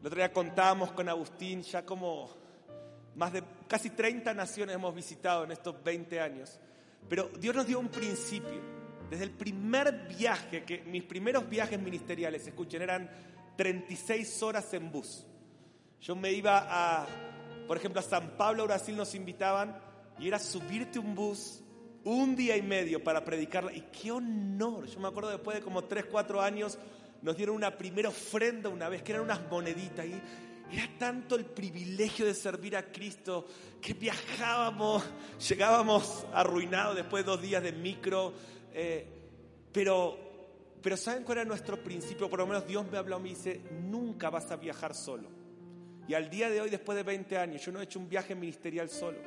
El otro día contábamos con Agustín ya como más de casi 30 naciones hemos visitado en estos 20 años. Pero Dios nos dio un principio. Desde el primer viaje, que mis primeros viajes ministeriales, escuchen, eran 36 horas en bus. Yo me iba a, por ejemplo, a San Pablo, Brasil, nos invitaban y era subirte un bus un día y medio para predicarla. Y qué honor. Yo me acuerdo después de como 3, 4 años, nos dieron una primera ofrenda una vez, que eran unas moneditas. Y era tanto el privilegio de servir a Cristo que viajábamos, llegábamos arruinados después de dos días de micro. Eh, pero, pero ¿saben cuál era nuestro principio? Por lo menos Dios me habló a mí dice, nunca vas a viajar solo. Y al día de hoy, después de 20 años, yo no he hecho un viaje ministerial solo.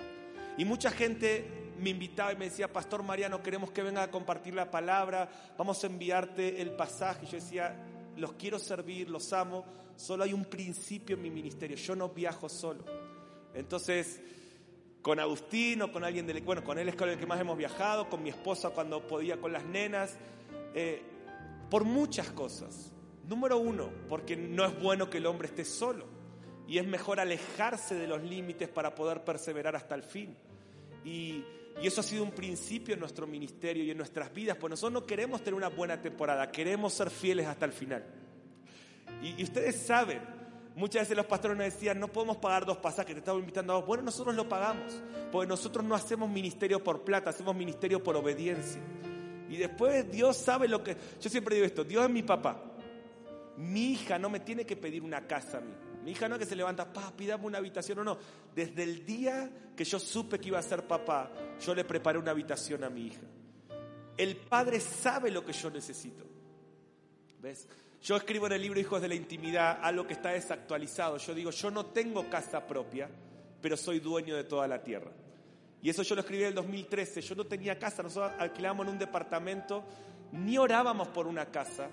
Y mucha gente me invitaba y me decía, Pastor Mariano, queremos que venga a compartir la palabra, vamos a enviarte el pasaje. Yo decía, los quiero servir, los amo, solo hay un principio en mi ministerio, yo no viajo solo. Entonces, con Agustín o con alguien del... Bueno, con él es con el que más hemos viajado, con mi esposa cuando podía con las nenas, eh, por muchas cosas. Número uno, porque no es bueno que el hombre esté solo. Y es mejor alejarse de los límites para poder perseverar hasta el fin. Y, y eso ha sido un principio en nuestro ministerio y en nuestras vidas, pues nosotros no queremos tener una buena temporada, queremos ser fieles hasta el final. Y, y ustedes saben, muchas veces los pastores nos decían, no podemos pagar dos pasajes, te estamos invitando a vos. Bueno, nosotros lo pagamos, porque nosotros no hacemos ministerio por plata, hacemos ministerio por obediencia. Y después Dios sabe lo que... Yo siempre digo esto, Dios es mi papá. Mi hija no me tiene que pedir una casa a mí. Mi hija no es que se levanta, papi, dame una habitación o no. Desde el día que yo supe que iba a ser papá, yo le preparé una habitación a mi hija. El padre sabe lo que yo necesito. ¿Ves? Yo escribo en el libro Hijos de la Intimidad algo que está desactualizado. Yo digo, yo no tengo casa propia, pero soy dueño de toda la tierra. Y eso yo lo escribí en el 2013. Yo no tenía casa, nosotros alquilábamos en un departamento, ni orábamos por una casa,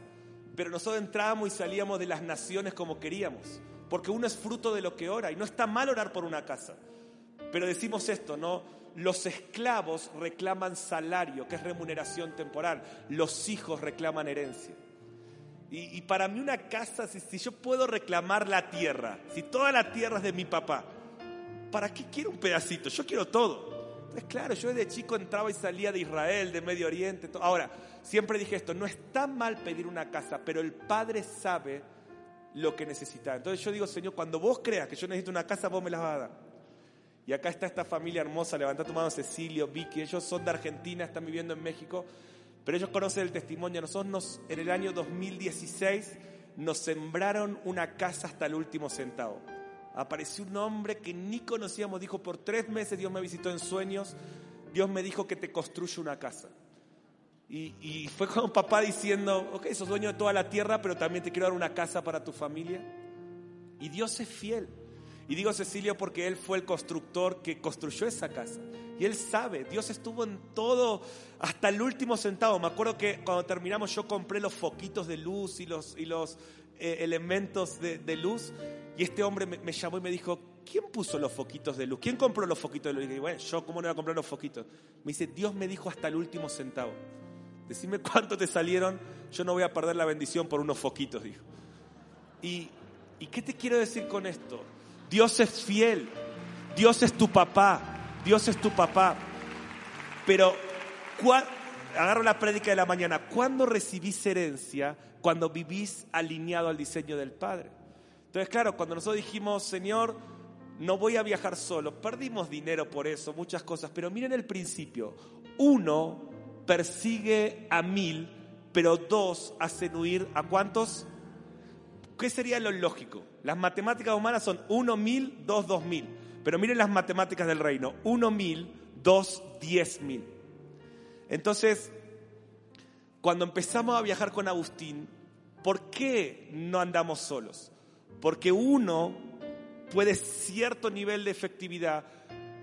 pero nosotros entrábamos y salíamos de las naciones como queríamos, porque uno es fruto de lo que ora y no está mal orar por una casa. Pero decimos esto, ¿no? Los esclavos reclaman salario, que es remuneración temporal. Los hijos reclaman herencia. Y, para mí una casa, si, yo puedo reclamar la tierra, si toda la tierra es de mi papá, ¿para qué quiero un pedacito? Yo quiero todo. Entonces, claro, yo desde chico entraba y salía de Israel, de Medio Oriente. Ahora, siempre dije esto, no está mal pedir una casa, pero el Padre sabe lo que necesita. Entonces yo digo, Señor, cuando vos creas que yo necesito una casa, vos me la vas a dar. Y acá está esta familia hermosa, levanta tu mano Cecilio, Vicky, ellos son de Argentina, están viviendo en México, pero ellos conocen el testimonio. Nosotros nos, en el año 2016 nos sembraron una casa hasta el último centavo. Apareció un hombre que ni conocíamos, dijo, por tres meses Dios me visitó en sueños, Dios me dijo que te construye una casa. Y, y fue como papá diciendo, ok, sos dueño de toda la tierra, pero también te quiero dar una casa para tu familia. Y Dios es fiel. Y digo Cecilio porque él fue el constructor que construyó esa casa. Y él sabe, Dios estuvo en todo, hasta el último centavo. Me acuerdo que cuando terminamos yo compré los foquitos de luz y los, y los eh, elementos de, luz. Y este hombre me, me llamó y me dijo, ¿quién puso los foquitos de luz? ¿Quién compró los foquitos de luz? Y dije, bueno, yo, ¿cómo no voy a comprar los foquitos? Me dice, Dios me dijo hasta el último centavo. Decime cuánto te salieron, yo no voy a perder la bendición por unos foquitos, dijo. ¿Y, ¿Y qué te quiero decir con esto? Dios es fiel, Dios es tu papá, Dios es tu papá. Pero, ¿cuál- agarro la prédica de la mañana, ¿cuándo recibís herencia? Cuando vivís alineado al diseño del Padre. Entonces, claro, cuando nosotros dijimos, Señor, no voy a viajar solo, perdimos dinero por eso, muchas cosas, pero miren el principio. Uno persigue a mil, pero dos hacen huir a cuántos? ¿Qué sería lo lógico? Las matemáticas humanas son 1 mil, 2 dos mil. Pero miren las matemáticas del reino. 1 mil, 2 diez mil. Entonces, cuando empezamos a viajar con Agustín, ¿por qué no andamos solos? Porque uno puede cierto nivel de efectividad,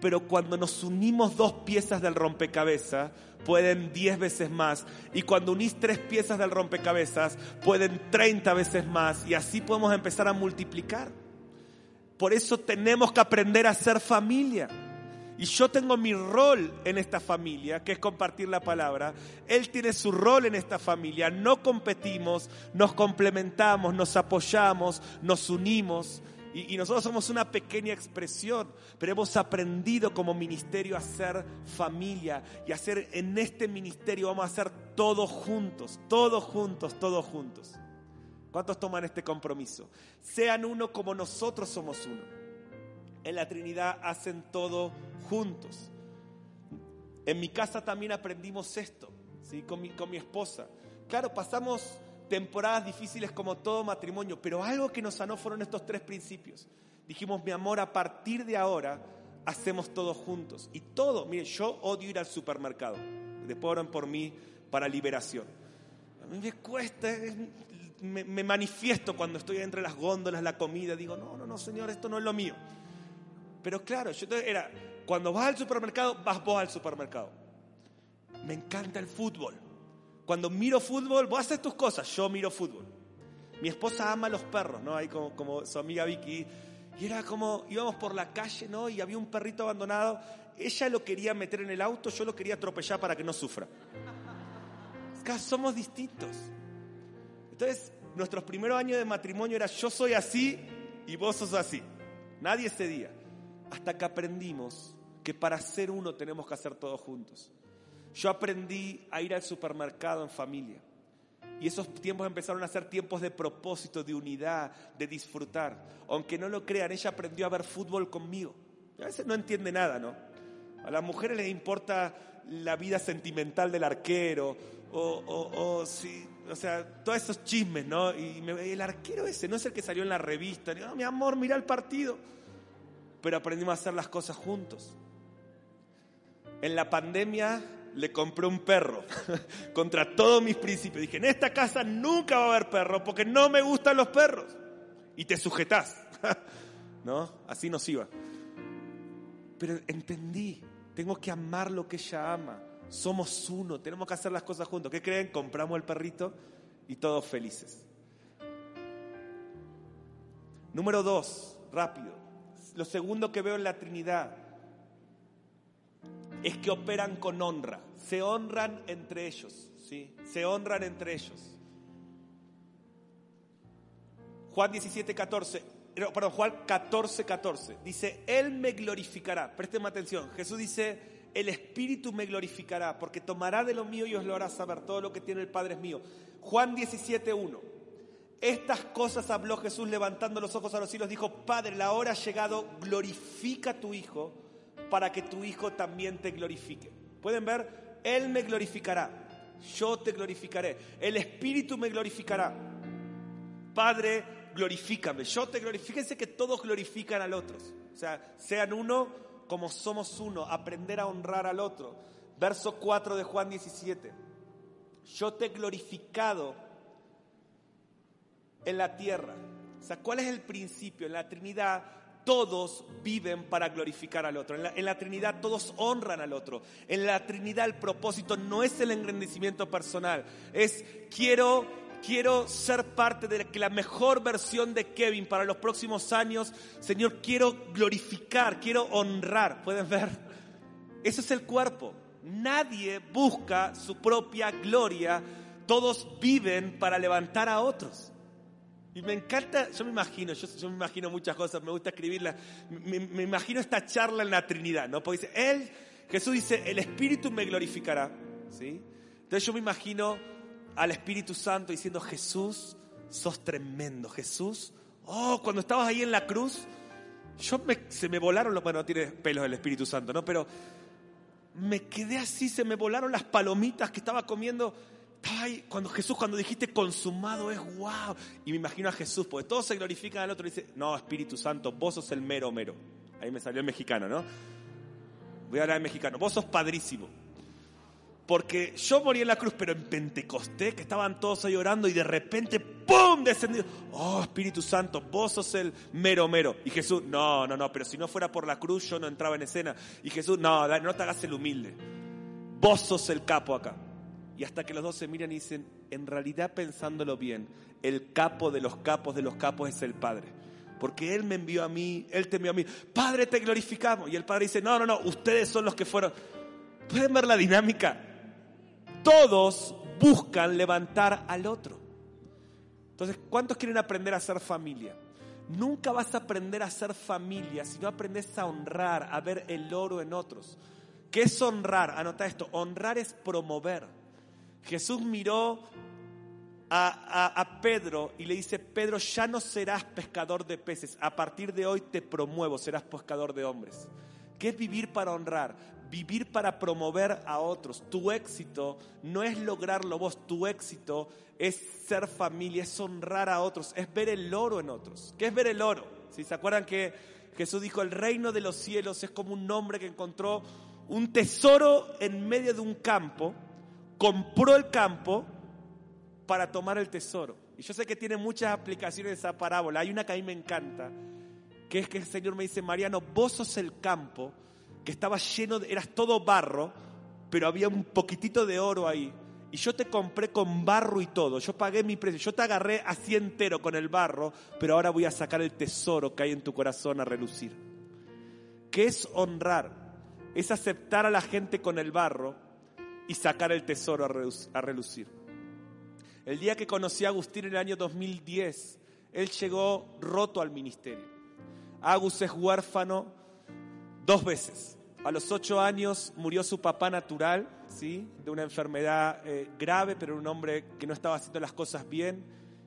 pero cuando nos unimos dos piezas del rompecabezas, pueden 10 veces más. Y cuando unís tres piezas del rompecabezas, pueden 30 veces más. Y así podemos empezar a multiplicar. Por eso tenemos que aprender a ser familia. Y yo tengo mi rol en esta familia, que es compartir la palabra. Él tiene su rol en esta familia. No competimos, nos complementamos, nos apoyamos, nos unimos. Y, nosotros somos una pequeña expresión, pero hemos aprendido como ministerio a ser familia y a hacer en este ministerio vamos a hacer todos juntos, todos juntos, todos juntos. ¿Cuántos toman este compromiso? Sean uno como nosotros somos uno. En la Trinidad hacen todo juntos. En mi casa también aprendimos esto, ¿sí? con, mi, con mi esposa. Claro, pasamos temporadas difíciles como todo matrimonio, pero algo que nos sanó fueron estos tres principios. Dijimos, mi amor, a partir de ahora hacemos todo juntos. Y todo, miren, yo odio ir al supermercado. Después oran por mí para liberación. A mí me cuesta, es- me, manifiesto cuando estoy entre las góndolas, la comida, digo, no, no, no, Señor, esto no es lo mío. Pero claro, yo era, cuando vas al supermercado, vas vos al supermercado. Me encanta el fútbol. Cuando miro fútbol, vos haces tus cosas, yo miro fútbol. Mi esposa ama los perros, ¿no? Como, como su amiga Vicky. Y era como, íbamos por la calle, ¿no? Y había un perrito abandonado. Ella lo quería meter en el auto, yo lo quería atropellar para que no sufra. Acá somos distintos. Entonces, nuestros primeros años de matrimonio era yo soy así y vos sos así. nadie cedía. Hasta que aprendimos que para ser uno tenemos que hacer todos juntos. Yo aprendí a ir al supermercado en familia. Y esos tiempos empezaron a ser tiempos de propósito, de unidad, de disfrutar. Aunque no lo crean, ella aprendió a ver fútbol conmigo. A veces no entiende nada, ¿no? A las mujeres les importa la vida sentimental del arquero, o, o, sí, o sea, todos esos chismes, ¿no? Y el arquero ese no es el que salió en la revista, no, mi amor, mira el partido. Pero aprendimos a hacer las cosas juntos. En la pandemia le compré un perro contra todos mis principios. Dije, en esta casa nunca va a haber perro porque no me gustan los perros. Y te sujetás. ¿No? Así nos iba. Pero entendí, tengo que amar lo que ella ama. Somos uno, tenemos que hacer las cosas juntos. ¿Qué creen? Compramos el perrito y todos felices. Número dos, rápido. Lo segundo que veo en la Trinidad es que operan con honra. Se honran entre ellos, ¿sí? Se honran entre ellos. Juan 17, 14, perdón, Juan 14, 14. Dice, Él me glorificará. Presten atención. Jesús dice, el Espíritu me glorificará, porque tomará de lo mío y os lo hará saber. Todo lo que tiene el Padre es mío. Juan 17, 1. Estas cosas habló Jesús levantando los ojos a los cielos. Dijo, Padre, la hora ha llegado, glorifica a tu Hijo para que tu Hijo también te glorifique. ¿Pueden ver? Él me glorificará, yo te glorificaré, el Espíritu me glorificará. Padre, glorifícame, yo te glorifico. Fíjense que todos glorifican al otro. O sea, sean uno como somos uno, aprender a honrar al otro. Verso 4 de Juan 17. Yo te he glorificado en la tierra. O sea, ¿cuál es el principio? En la Trinidad todos viven para glorificar al otro. En la, Trinidad todos honran al otro. En la Trinidad el propósito no es el engrandecimiento personal, es quiero, quiero ser parte de la mejor versión de Kevin para los próximos años. Señor, quiero glorificar, quiero honrar. ¿Pueden ver? Eso es el cuerpo. Nadie busca su propia gloria. Todos viven para levantar a otros. Y me encanta, yo me imagino, yo, me imagino muchas cosas, me gusta escribirlas, me, imagino esta charla en la Trinidad, ¿no? Porque dice, Él, Jesús dice, el Espíritu me glorificará, ¿sí? Entonces yo me imagino al Espíritu Santo diciendo, Jesús, sos tremendo, Jesús, oh, cuando estabas ahí en la cruz, yo me, se me volaron los, bueno, no tiene pelos el Espíritu Santo, ¿no? Pero me quedé así, se me volaron las palomitas que estaba comiendo Ay, cuando Jesús, cuando dijiste consumado es wow. Y me imagino a Jesús, porque todos se glorifican al otro y dice, no, Espíritu Santo, vos sos el mero mero. Ahí me salió el mexicano, ¿no? Voy a hablar en mexicano. Vos sos padrísimo. Porque yo morí en la cruz, pero en Pentecostés, que estaban todos ahí orando y de repente, ¡pum! descendió. Oh, Espíritu Santo, vos sos el mero mero. Y Jesús, no, no, no, pero si no fuera por la cruz yo no entraba en escena. Y Jesús, no, no te hagas el humilde. Vos sos el capo acá. Y hasta que los dos se miran y dicen, en realidad pensándolo bien, el capo de los capos de los capos es el Padre. Porque Él me envió a mí, Él te envió a mí. Padre, te glorificamos. Y el Padre dice, no, no, no, ustedes son los que fueron. ¿Pueden ver la dinámica? Todos buscan levantar al otro. Entonces, ¿cuántos quieren aprender a ser familia? Nunca vas a aprender a ser familia si no aprendes a honrar, a ver el oro en otros. ¿Qué es honrar? Anota esto, honrar es promover. Jesús miró a, Pedro y le dice, Pedro, ya no serás pescador de peces, a partir de hoy te promuevo, serás pescador de hombres. ¿Qué es vivir para honrar? Vivir para promover a otros. Tu éxito no es lograrlo vos, tu éxito es ser familia, es honrar a otros, es ver el oro en otros. ¿Qué es ver el oro? Si se acuerdan que Jesús dijo, el reino de los cielos es como un hombre que encontró un tesoro en medio de un campo compró el campo para tomar el tesoro. Y yo sé que tiene muchas aplicaciones esa parábola. Hay una que a mí me encanta, que es que el Señor me dice, Mariano, vos sos el campo que estaba lleno, de, eras todo barro, pero había un poquitito de oro ahí. Y yo te compré con barro y todo. Yo pagué mi precio. Yo te agarré así entero con el barro, pero ahora voy a sacar el tesoro que hay en tu corazón a relucir. ¿Qué es honrar? Es aceptar a la gente con el barro y sacar el tesoro a relucir. El día que conocí a Agustín en el año 2010, él llegó roto al ministerio. Agus es huérfano dos veces. A los ocho años murió su papá natural, ¿sí? de una enfermedad eh, grave, pero un hombre que no estaba haciendo las cosas bien.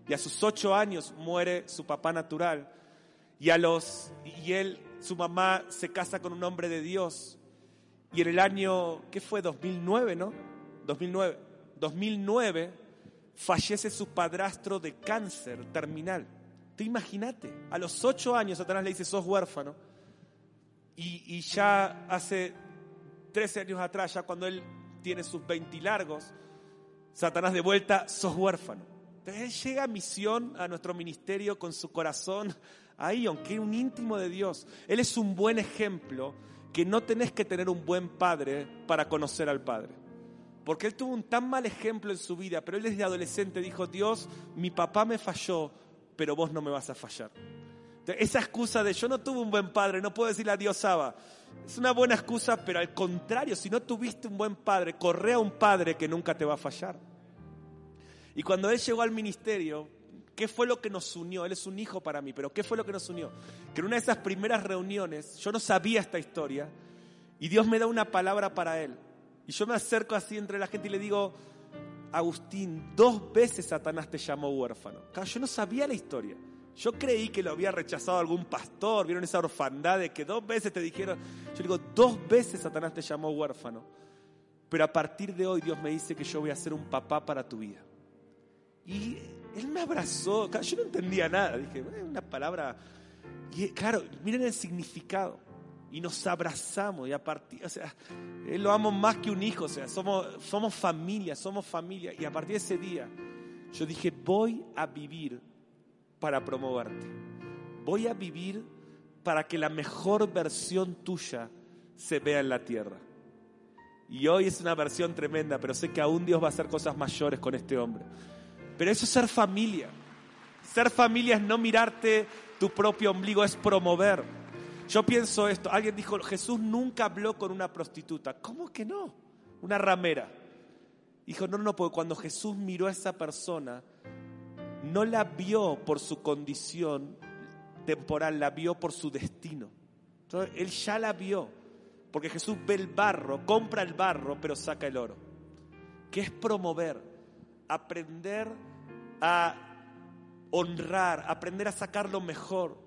Y a sus ocho años muere su papá natural. Y, a los, y él, su mamá, se casa con un hombre de Dios. Y en el año, ¿qué fue? 2009, ¿no? 2009. 2009 fallece su padrastro de cáncer terminal. Te imagínate, a los ocho años Satanás le dice, sos huérfano. Y, ya hace 13 años atrás, ya cuando él tiene sus 20 largos, Satanás de vuelta, sos huérfano. Entonces él llega a misión, a nuestro ministerio, con su corazón ahí, aunque un íntimo de Dios. Él es un buen ejemplo que no tenés que tener un buen padre para conocer al Padre. Porque él tuvo un tan mal ejemplo en su vida, pero él desde adolescente dijo, Dios, mi papá me falló, pero vos no me vas a fallar. Esa excusa de yo no tuve un buen padre, no puedo decirle a Dios Abba, es una buena excusa, pero al contrario, si no tuviste un buen padre, corre a un padre que nunca te va a fallar. Y cuando él llegó al ministerio, ¿qué fue lo que nos unió? Él es un hijo para mí, pero ¿qué fue lo que nos unió? Que en una de esas primeras reuniones, yo no sabía esta historia, y Dios me da una palabra para él. Y yo me acerco así entre la gente y le digo, Agustín, dos veces Satanás te llamó huérfano. yo no sabía la historia. Yo creí que lo había rechazado algún pastor, vieron esa orfandad de que dos veces te dijeron, yo digo, dos veces Satanás te llamó huérfano. Pero a partir de hoy Dios me dice que yo voy a ser un papá para tu vida. Y él me abrazó, yo no entendía nada, dije, una palabra, y claro, miren el significado y nos abrazamos y a partir, o sea, él lo amo más que un hijo, o sea, somos, somos familia, somos familia. Y a partir de ese día, yo dije, voy a vivir para promoverte. Voy a vivir para que la mejor versión tuya se vea en la tierra. Y hoy es una versión tremenda, pero sé que aún Dios va a hacer cosas mayores con este hombre. Pero eso es ser familia. Ser familia es no mirarte tu propio ombligo, es promover. Yo pienso esto, alguien dijo, Jesús nunca habló con una prostituta. ¿Cómo que no? Una ramera. Dijo, no, no, porque cuando Jesús miró a esa persona, no la vio por su condición temporal, la vio por su destino. Entonces, él ya la vio, porque Jesús ve el barro, compra el barro, pero saca el oro. ¿Qué es promover? Aprender a honrar, aprender a sacar lo mejor.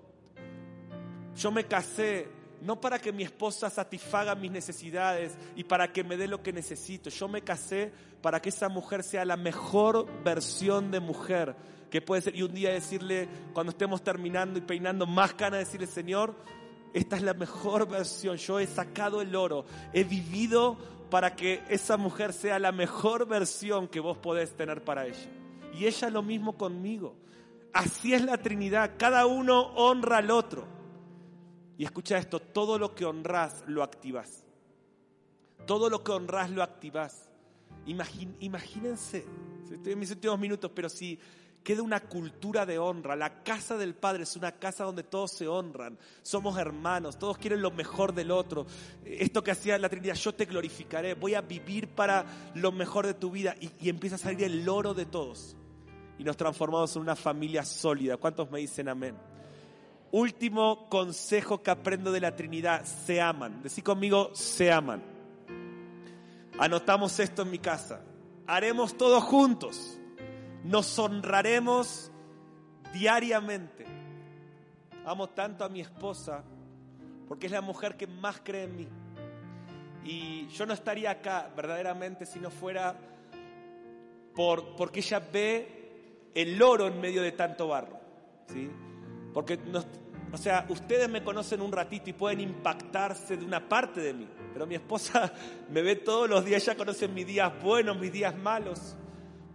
Yo me casé no para que mi esposa satisfaga mis necesidades y para que me dé lo que necesito. Yo me casé para que esa mujer sea la mejor versión de mujer que puede ser. Y un día decirle, cuando estemos terminando y peinando más canas, decirle, Señor, esta es la mejor versión. Yo he sacado el oro. He vivido para que esa mujer sea la mejor versión que vos podés tener para ella. Y ella lo mismo conmigo. Así es la Trinidad. Cada uno honra al otro. Y escucha esto, todo lo que honras lo activas. Todo lo que honras lo activas. imagínense, estoy en mis últimos minutos, pero si queda una cultura de honra, la casa del Padre es una casa donde todos se honran, somos hermanos, todos quieren lo mejor del otro. Esto que hacía la Trinidad, yo te glorificaré, voy a vivir para lo mejor de tu vida y, empieza a salir el oro de todos. Y nos transformamos en una familia sólida. ¿Cuántos me dicen amén? Último consejo que aprendo de la Trinidad, se aman. Decí conmigo, se aman. Anotamos esto en mi casa. Haremos todo juntos. Nos honraremos diariamente. Amo tanto a mi esposa porque es la mujer que más cree en mí. Y yo no estaría acá verdaderamente si no fuera por, porque ella ve el oro en medio de tanto barro. ¿sí? Porque, o sea, ustedes me conocen un ratito y pueden impactarse de una parte de mí, pero mi esposa me ve todos los días, ella conoce mis días buenos, mis días malos.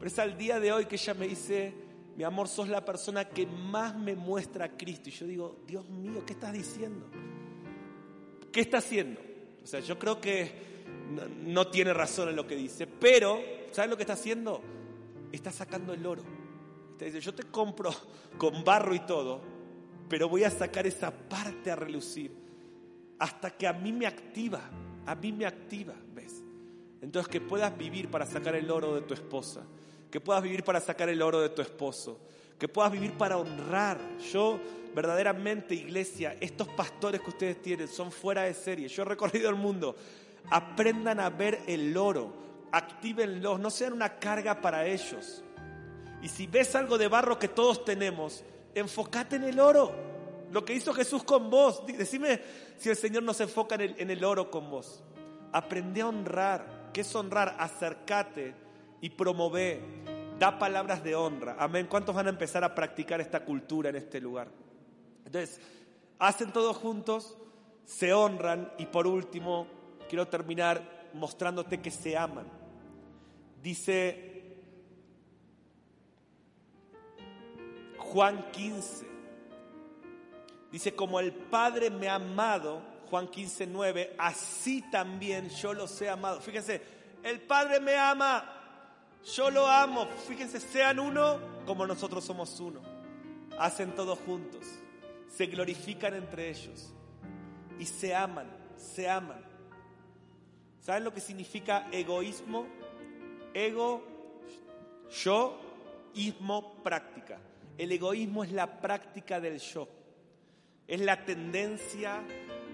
Pero es al día de hoy que ella me dice, mi amor, sos la persona que más me muestra a Cristo. Y yo digo, Dios mío, ¿qué estás diciendo? ¿Qué está haciendo? O sea, yo creo que no, tiene razón en lo que dice, pero, ¿sabes lo que está haciendo? Está sacando el oro. Está dice, yo te compro con barro y todo, pero voy a sacar esa parte a relucir hasta que a mí me activa, a mí me activa, ¿ves? Entonces que puedas vivir para sacar el oro de tu esposa, que puedas vivir para sacar el oro de tu esposo, que puedas vivir para honrar. Yo verdaderamente, iglesia, estos pastores que ustedes tienen son fuera de serie. Yo he recorrido el mundo. Aprendan a ver el oro, actívenlos, no sean una carga para ellos. Y si ves algo de barro que todos tenemos, enfócate en el oro. Lo que hizo Jesús con vos. Decime si el Señor nos enfoca en el, en el oro con vos. Aprende a honrar. ¿Qué es honrar? Acércate y promover. Da palabras de honra. Amén. ¿Cuántos van a empezar a practicar esta cultura en este lugar? Entonces, hacen todos juntos, se honran y por último, quiero terminar mostrándote que se aman. Dice Juan 15, dice, como el Padre me ha amado, Juan 15, 9, así también yo los he amado. Fíjense, el Padre me ama, yo lo amo. Fíjense, sean uno como nosotros somos uno. Hacen todos juntos se glorifican entre ellos y se aman, se aman. ¿Saben lo que significa egoísmo? Ego, yo, ismo, práctica. El egoísmo es la práctica del yo. Es la tendencia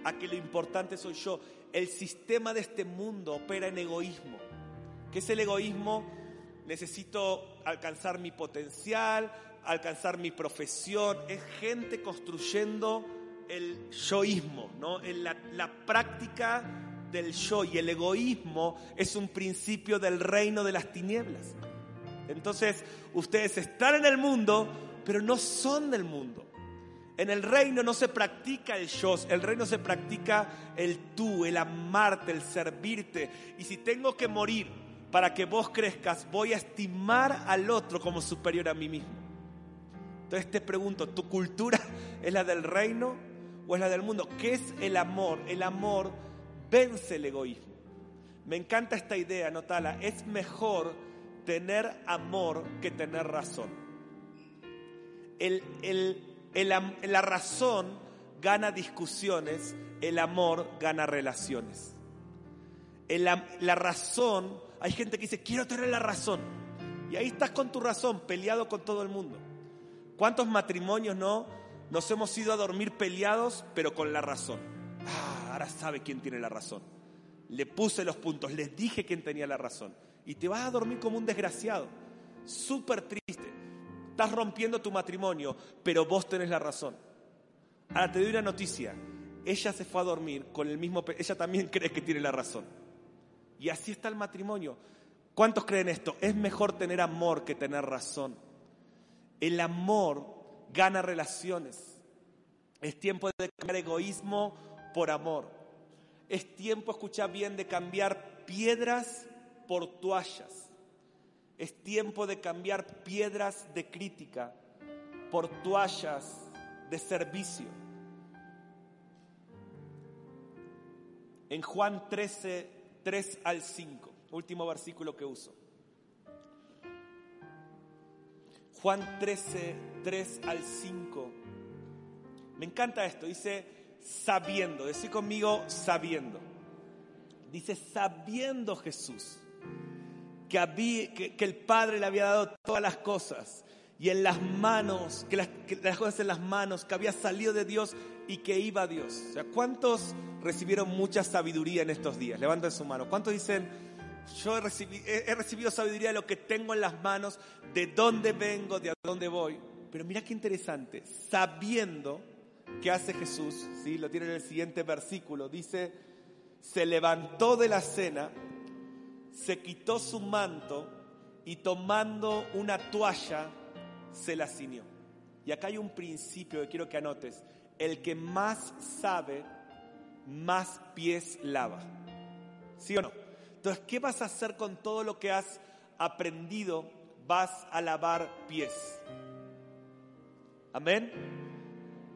a que lo importante soy yo. El sistema de este mundo opera en egoísmo. ¿Qué es el egoísmo? Necesito alcanzar mi potencial, alcanzar mi profesión, es gente construyendo el yoísmo, ¿no? La, la práctica del yo y el egoísmo es un principio del reino de las tinieblas. Entonces, ustedes están en el mundo, pero no son del mundo. En el reino no se practica el yo, el reino se practica el tú, el amarte, el servirte. Y si tengo que morir para que vos crezcas, voy a estimar al otro como superior a mí mismo. Entonces te pregunto, ¿tu cultura es la del reino o es la del mundo? ¿Qué es el amor? El amor vence el egoísmo. Me encanta esta idea, notala. Es mejor tener amor que tener razón. la razón gana discusiones, el amor gana relaciones. la razón, hay gente que dice, quiero tener la razón. Y ahí estás con tu razón, peleado con todo el mundo. ¿Cuántos matrimonios no nos hemos ido a dormir peleados, pero con la razón? Ah, ahora sabe quién tiene la razón. Le puse los puntos, les dije quién tenía la razón. Y te vas a dormir como un desgraciado, súper triste. Estás rompiendo tu matrimonio, pero vos tenés la razón. Ahora te doy una noticia. Ella se fue a dormir con el mismo... Ella también cree que tiene la razón. Y así está el matrimonio. ¿Cuántos creen esto? Es mejor tener amor que tener razón. El amor gana relaciones. Es tiempo de cambiar egoísmo por amor. Es tiempo, escucha bien, de cambiar piedras por toallas. Es tiempo de cambiar piedras de crítica por toallas de servicio. En Juan 13, 3 al 5, último versículo que uso. Juan 13, 3 al 5. Me encanta esto, dice sabiendo, decir conmigo sabiendo. Dice sabiendo Jesús que, que, el Padre le había dado todas las cosas y en las manos, que las, que las cosas en las manos, que había salido de Dios y que iba a Dios. O sea, ¿cuántos recibieron mucha sabiduría en estos días? Levanten su mano. ¿Cuántos dicen, yo he recibido, sabiduría de lo que tengo en las manos, de dónde vengo, de a dónde voy. Pero mira qué interesante, sabiendo que hace Jesús, ¿sí? lo tiene en el siguiente versículo, dice, se levantó de la cena, se quitó su manto y tomando una toalla se la ciñó. Y acá hay un principio que quiero que anotes, el que más sabe, más pies lava. ¿Sí o no? Entonces, ¿qué vas a hacer con todo lo que has aprendido? Vas a lavar pies. Amén.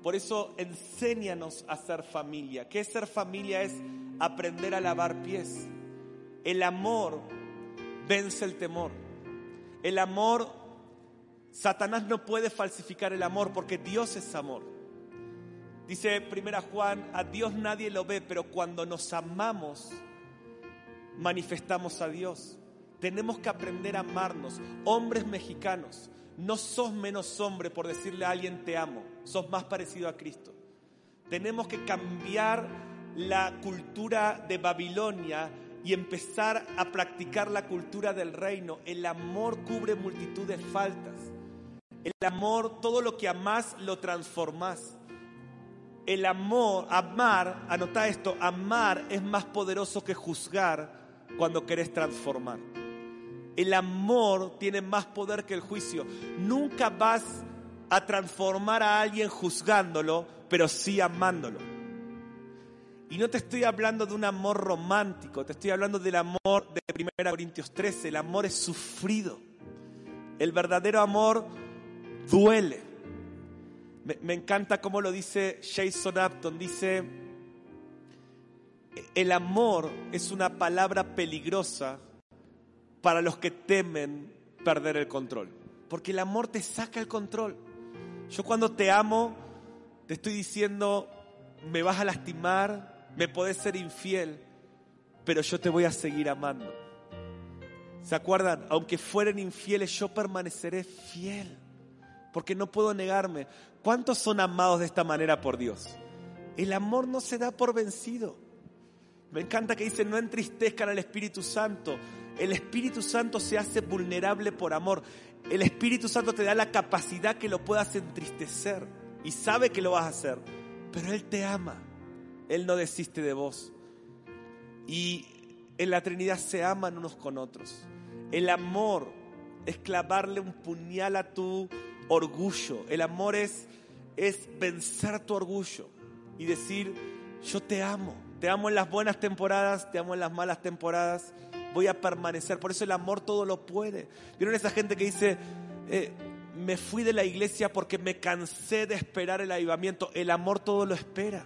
Por eso enséñanos a ser familia. ¿Qué es ser familia? Es aprender a lavar pies. El amor vence el temor. El amor, Satanás no puede falsificar el amor porque Dios es amor. Dice primera Juan, a Dios nadie lo ve, pero cuando nos amamos, manifestamos a Dios. Tenemos que aprender a amarnos. Hombres mexicanos, no sos menos hombre por decirle a alguien te amo, sos más parecido a Cristo. Tenemos que cambiar la cultura de Babilonia y empezar a practicar la cultura del reino. El amor cubre multitud de faltas. El amor, todo lo que amás, lo transformás. El amor, amar, anota esto, amar es más poderoso que juzgar cuando querés transformar. El amor tiene más poder que el juicio. Nunca vas a transformar a alguien juzgándolo, pero sí amándolo. Y no te estoy hablando de un amor romántico, te estoy hablando del amor de 1 Corintios 13. El amor es sufrido. El verdadero amor duele. Me, encanta cómo lo dice Jason Upton. Dice, el amor es una palabra peligrosa para los que temen perder el control. Porque el amor te saca el control. Yo cuando te amo, te estoy diciendo, me vas a lastimar, me podés ser infiel, pero yo te voy a seguir amando. ¿Se acuerdan? Aunque fueren infieles, yo permaneceré fiel, porque no puedo negarme. ¿Cuántos son amados de esta manera por Dios? El amor no se da por vencido. Me encanta que dice, no entristezcan al Espíritu Santo. El Espíritu Santo se hace vulnerable por amor. El Espíritu Santo te da la capacidad que lo puedas entristecer y sabe que lo vas a hacer. Pero Él te ama. Él no desiste de vos. Y en la Trinidad se aman unos con otros. El amor es clavarle un puñal a tu orgullo. El amor es, es vencer tu orgullo y decir, yo te amo. Te amo en las buenas temporadas, te amo en las malas temporadas. Voy a permanecer. Por eso el amor todo lo puede. ¿Vieron esa gente que dice, eh, me fui de la iglesia porque me cansé de esperar el avivamiento? El amor todo lo espera.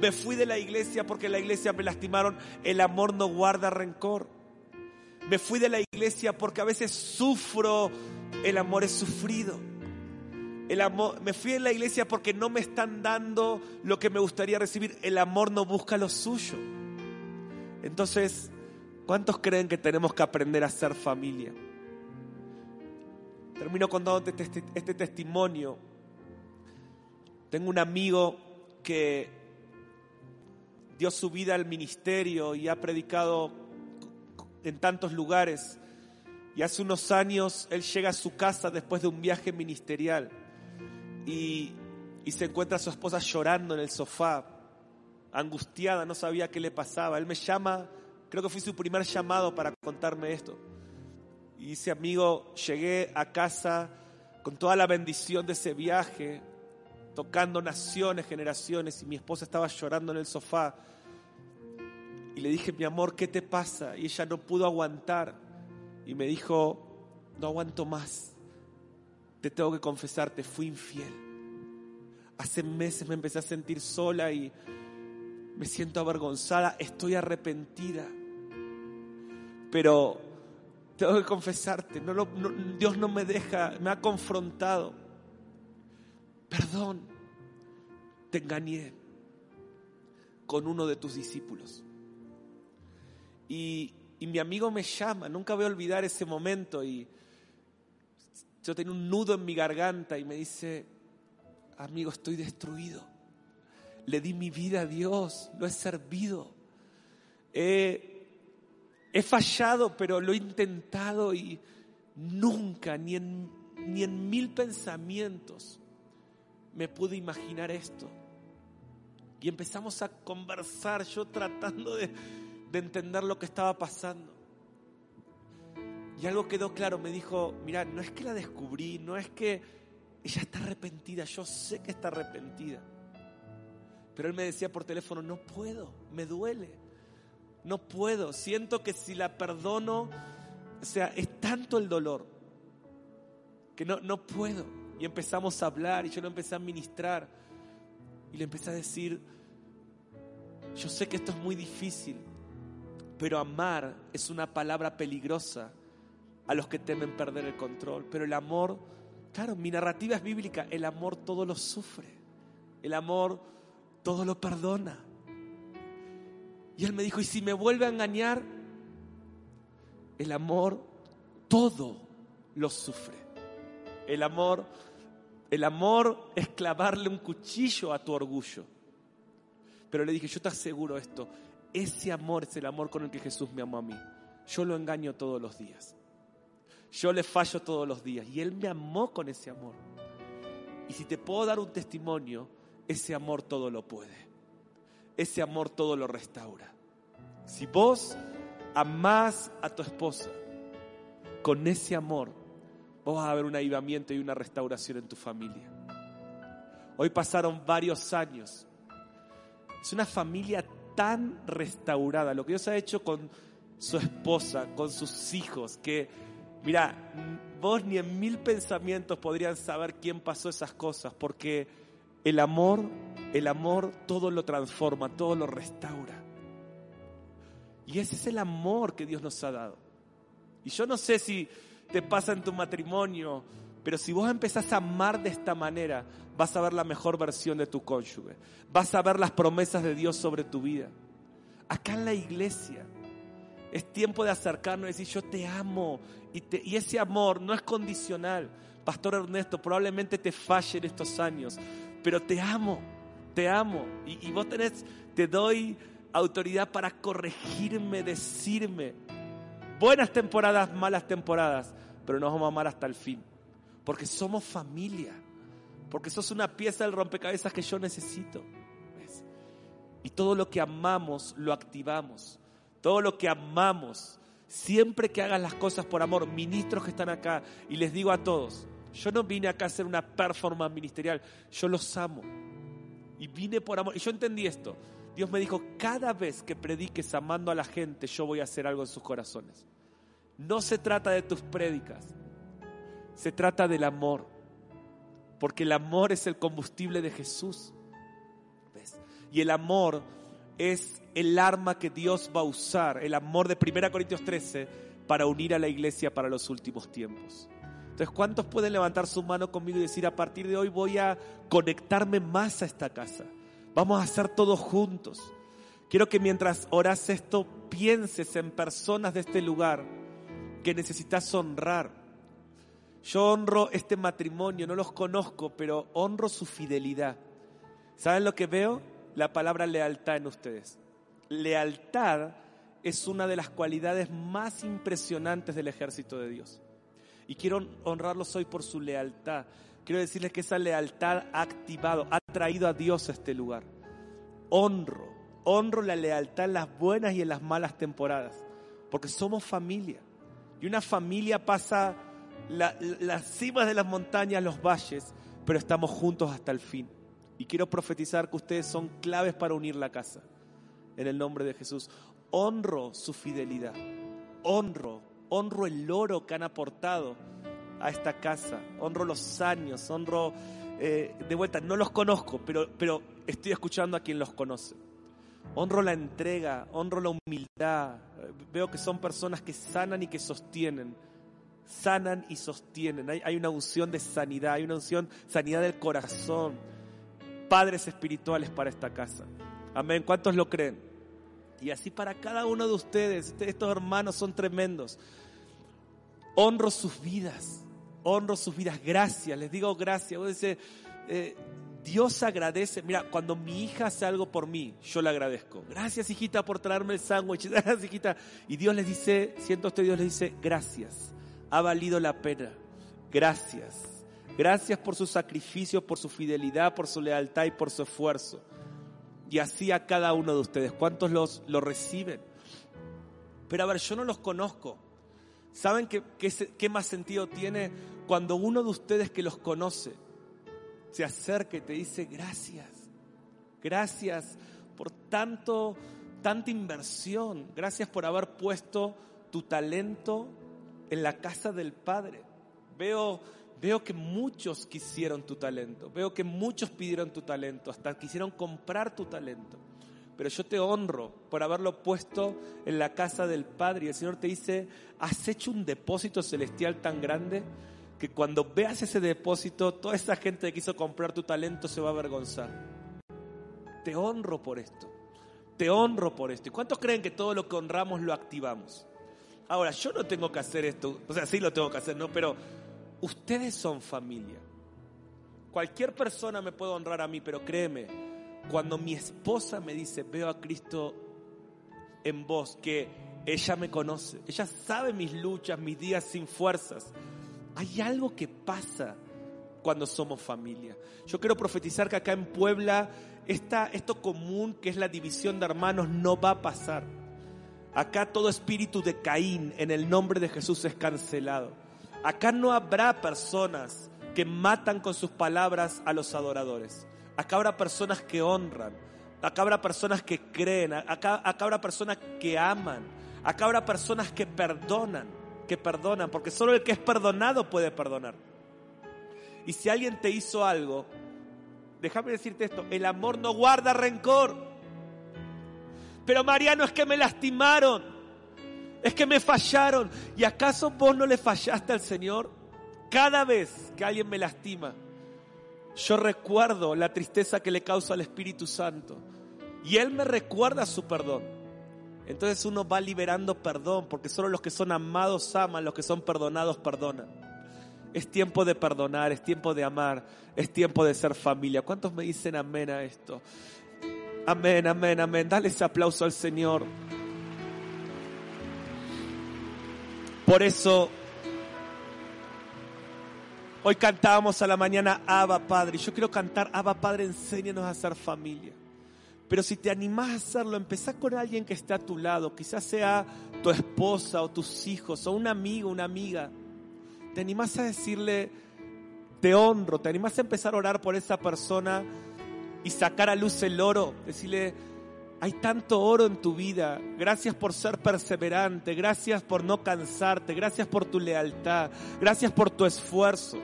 Me fui de la iglesia porque la iglesia me lastimaron. El amor no guarda rencor. Me fui de la iglesia porque a veces sufro. El amor es sufrido. El amor, me fui de la iglesia porque no me están dando lo que me gustaría recibir. El amor no busca lo suyo. Entonces, ¿cuántos creen que tenemos que aprender a ser familia? Termino contándote este, este testimonio. Tengo un amigo que dio su vida al ministerio y ha predicado en tantos lugares. Y hace unos años él llega a su casa después de un viaje ministerial y, se encuentra a su esposa llorando en el sofá, angustiada, no sabía qué le pasaba. Él me llama, creo que fue su primer llamado para contarme esto. Y dice, amigo, llegué a casa con toda la bendición de ese viaje, tocando naciones, generaciones, y mi esposa estaba llorando en el sofá. Y le dije, mi amor, ¿qué te pasa? Y ella no pudo aguantar. Y me dijo, no aguanto más. Te tengo que confesar, te fui infiel. Hace meses me empecé a sentir sola y me siento avergonzada, estoy arrepentida. Pero tengo que confesarte, Dios no me deja, me ha confrontado. Perdón, te engañé con uno de tus discípulos. Y, mi amigo me llama, nunca voy a olvidar ese momento y yo tenía un nudo en mi garganta y me dice, amigo, estoy destruido. Le di mi vida a Dios, lo he servido. He fallado, pero lo he intentado y nunca, ni en, ni en mil pensamientos, me pude imaginar esto. Y empezamos a conversar, yo tratando de, de entender lo que estaba pasando. Y algo quedó claro, me dijo, mira, no es que la descubrí, no es que ella está arrepentida, yo sé que está arrepentida. Pero él me decía por teléfono, no puedo, me duele, no puedo, siento que si la perdono, o sea, es tanto el dolor que no, no puedo. Y empezamos a hablar y yo lo empecé a ministrar y le empecé a decir, yo sé que esto es muy difícil, pero amar es una palabra peligrosa a los que temen perder el control. Pero el amor, claro, mi narrativa es bíblica, el amor todo lo sufre, el amor todo lo perdona. Y él me dijo, ¿y si me vuelve a engañar? El amor todo lo sufre. el amor, el amor es clavarle un cuchillo a tu orgullo. Pero le dije, yo te aseguro esto, ese amor es el amor con el que Jesús me amó a mí. Yo lo engaño todos los días. Yo le fallo todos los días. Y Él me amó con ese amor. Y si te puedo dar un testimonio, ese amor todo lo puede. Ese amor todo lo restaura. Si vos amás a tu esposa con ese amor, vos vas a ver un avivamiento y una restauración en tu familia. Hoy pasaron varios años. Es una familia tan restaurada. Lo que Dios ha hecho con su esposa, con sus hijos, que, mira, vos ni en mil pensamientos podrían saber quién pasó esas cosas, porque el amor, el amor todo lo transforma, todo lo restaura. Y ese es el amor que Dios nos ha dado. Y yo no sé si te pasa en tu matrimonio, pero si vos empezás a amar de esta manera, vas a ver la mejor versión de tu cónyuge. Vas a ver las promesas de Dios sobre tu vida. Acá en la iglesia es tiempo de acercarnos y decir, yo te amo. Y, ese amor no es condicional. Pastor Ernesto, probablemente te falle en estos años, pero te amo, te amo. Y, y vos tenés, te doy autoridad para corregirme, decirme. Buenas temporadas, malas temporadas, pero nos vamos a amar hasta el fin. Porque somos familia. Porque sos una pieza del rompecabezas que yo necesito. Y todo lo que amamos lo activamos. Todo lo que amamos, siempre que hagas las cosas por amor, ministros que están acá, y les digo a todos, yo no vine acá a hacer una performance ministerial, yo los amo. Y vine por amor. Y yo entendí esto. Dios me dijo, cada vez que prediques amando a la gente, yo voy a hacer algo en sus corazones. No se trata de tus prédicas, se trata del amor. Porque el amor es el combustible de Jesús. Y el amor es el arma que Dios va a usar, el amor de 1 Corintios 13, para unir a la iglesia para los últimos tiempos. Entonces, ¿cuántos pueden levantar su mano conmigo y decir, a partir de hoy voy a conectarme más a esta casa? Vamos a hacer todo juntos. Quiero que mientras oras esto, pienses en personas de este lugar que necesitas honrar. Yo honro este matrimonio, no los conozco, pero honro su fidelidad. ¿Saben lo que veo? la palabra lealtad en ustedes. Lealtad es una de las cualidades más impresionantes del ejército de Dios. Y quiero honrarlos hoy por su lealtad. Quiero decirles que esa lealtad ha activado, ha traído a Dios a este lugar. Honro, honro la lealtad en las buenas y en las malas temporadas, porque somos familia. Y una familia pasa las cimas de las montañas, los valles, pero estamos juntos hasta el fin. Y quiero profetizar que ustedes son claves para unir la casa. En el nombre de Jesús. Honro su fidelidad. Honro, honro el oro que han aportado a esta casa. Honro los años, honro eh, de vuelta, no los conozco, pero, pero estoy escuchando a quien los conoce. Honro la entrega, honro la humildad. Veo que son personas que sanan y que sostienen. Sanan y sostienen. Hay, una unción de sanidad, hay una unción, sanidad del corazón padres espirituales para esta casa. Amén. ¿Cuántos lo creen? Y así para cada uno de ustedes, este, estos hermanos son tremendos. Honro sus vidas, honro sus vidas. Gracias, les digo gracias. Eh, Dios agradece. Mira, cuando mi hija hace algo por mí, yo le agradezco. Gracias, hijita, por traerme el sándwich. Gracias, hijita. Y Dios les dice, siento usted, Dios les dice, gracias. Ha valido la pena. Gracias. Gracias por su sacrificio, por su fidelidad, por su lealtad y por su esfuerzo. Y así a cada uno de ustedes. ¿Cuántos los, lo reciben? Pero a ver, yo no los conozco. ¿Saben qué, qué, más sentido tiene cuando uno de ustedes que los conoce se acerca y te dice gracias? Gracias por tanto, tanta inversión. Gracias por haber puesto tu talento en la casa del Padre. Veo Veo que muchos quisieron tu talento, veo que muchos pidieron tu talento, hasta quisieron comprar tu talento. Pero yo te honro por haberlo puesto en la casa del Padre. Y el Señor te dice, has hecho un depósito celestial tan grande que cuando veas ese depósito, toda esa gente que quiso comprar tu talento se va a avergonzar. Te honro por esto. Te honro por esto. ¿Y cuántos creen que todo lo que honramos lo activamos? Ahora, yo no tengo que hacer esto. O sea, sí lo tengo que hacer, ¿no? Pero ustedes son familia. Cualquier persona me puede honrar a mí, pero créeme, cuando mi esposa me dice, veo a Cristo en vos, que ella me conoce, ella sabe mis luchas, mis días sin fuerzas, hay algo que pasa cuando somos familia. Yo quiero profetizar que acá en Puebla esta, esto común que es la división de hermanos no va a pasar. Acá todo espíritu de Caín en el nombre de Jesús es cancelado. Acá no habrá personas que matan con sus palabras a los adoradores. Acá habrá personas que honran. Acá habrá personas que creen. Acá, acá habrá personas que aman. Acá habrá personas que perdonan. Que perdonan. Porque solo el que es perdonado puede perdonar. Y si alguien te hizo algo, déjame decirte esto, el amor no guarda rencor. Pero Mariano es que me lastimaron, es que me fallaron. ¿Y acaso vos no le fallaste al Señor? Cada vez que alguien me lastima, yo recuerdo la tristeza que le causa al Espíritu Santo. Y Él me recuerda su perdón. Entonces uno va liberando perdón, porque solo los que son amados aman, los que son perdonados perdonan. Es tiempo de perdonar, es tiempo de amar, es tiempo de ser familia. ¿Cuántos me dicen amén a esto? Amén, amén, amén. Dale ese aplauso al Señor. Por eso, hoy cantábamos a la mañana Abba Padre. Yo quiero cantar Abba Padre, enséñanos a ser familia. Pero si te animás a hacerlo, empezá con alguien que esté a tu lado. Quizás sea tu esposa o tus hijos o un amigo, una amiga te animás a decirle, te honro, te animás a empezar a orar por esa persona y sacar a luz el oro, decirle, hay tanto oro en tu vida, gracias por ser perseverante, gracias por no cansarte, gracias por tu lealtad, gracias por tu esfuerzo,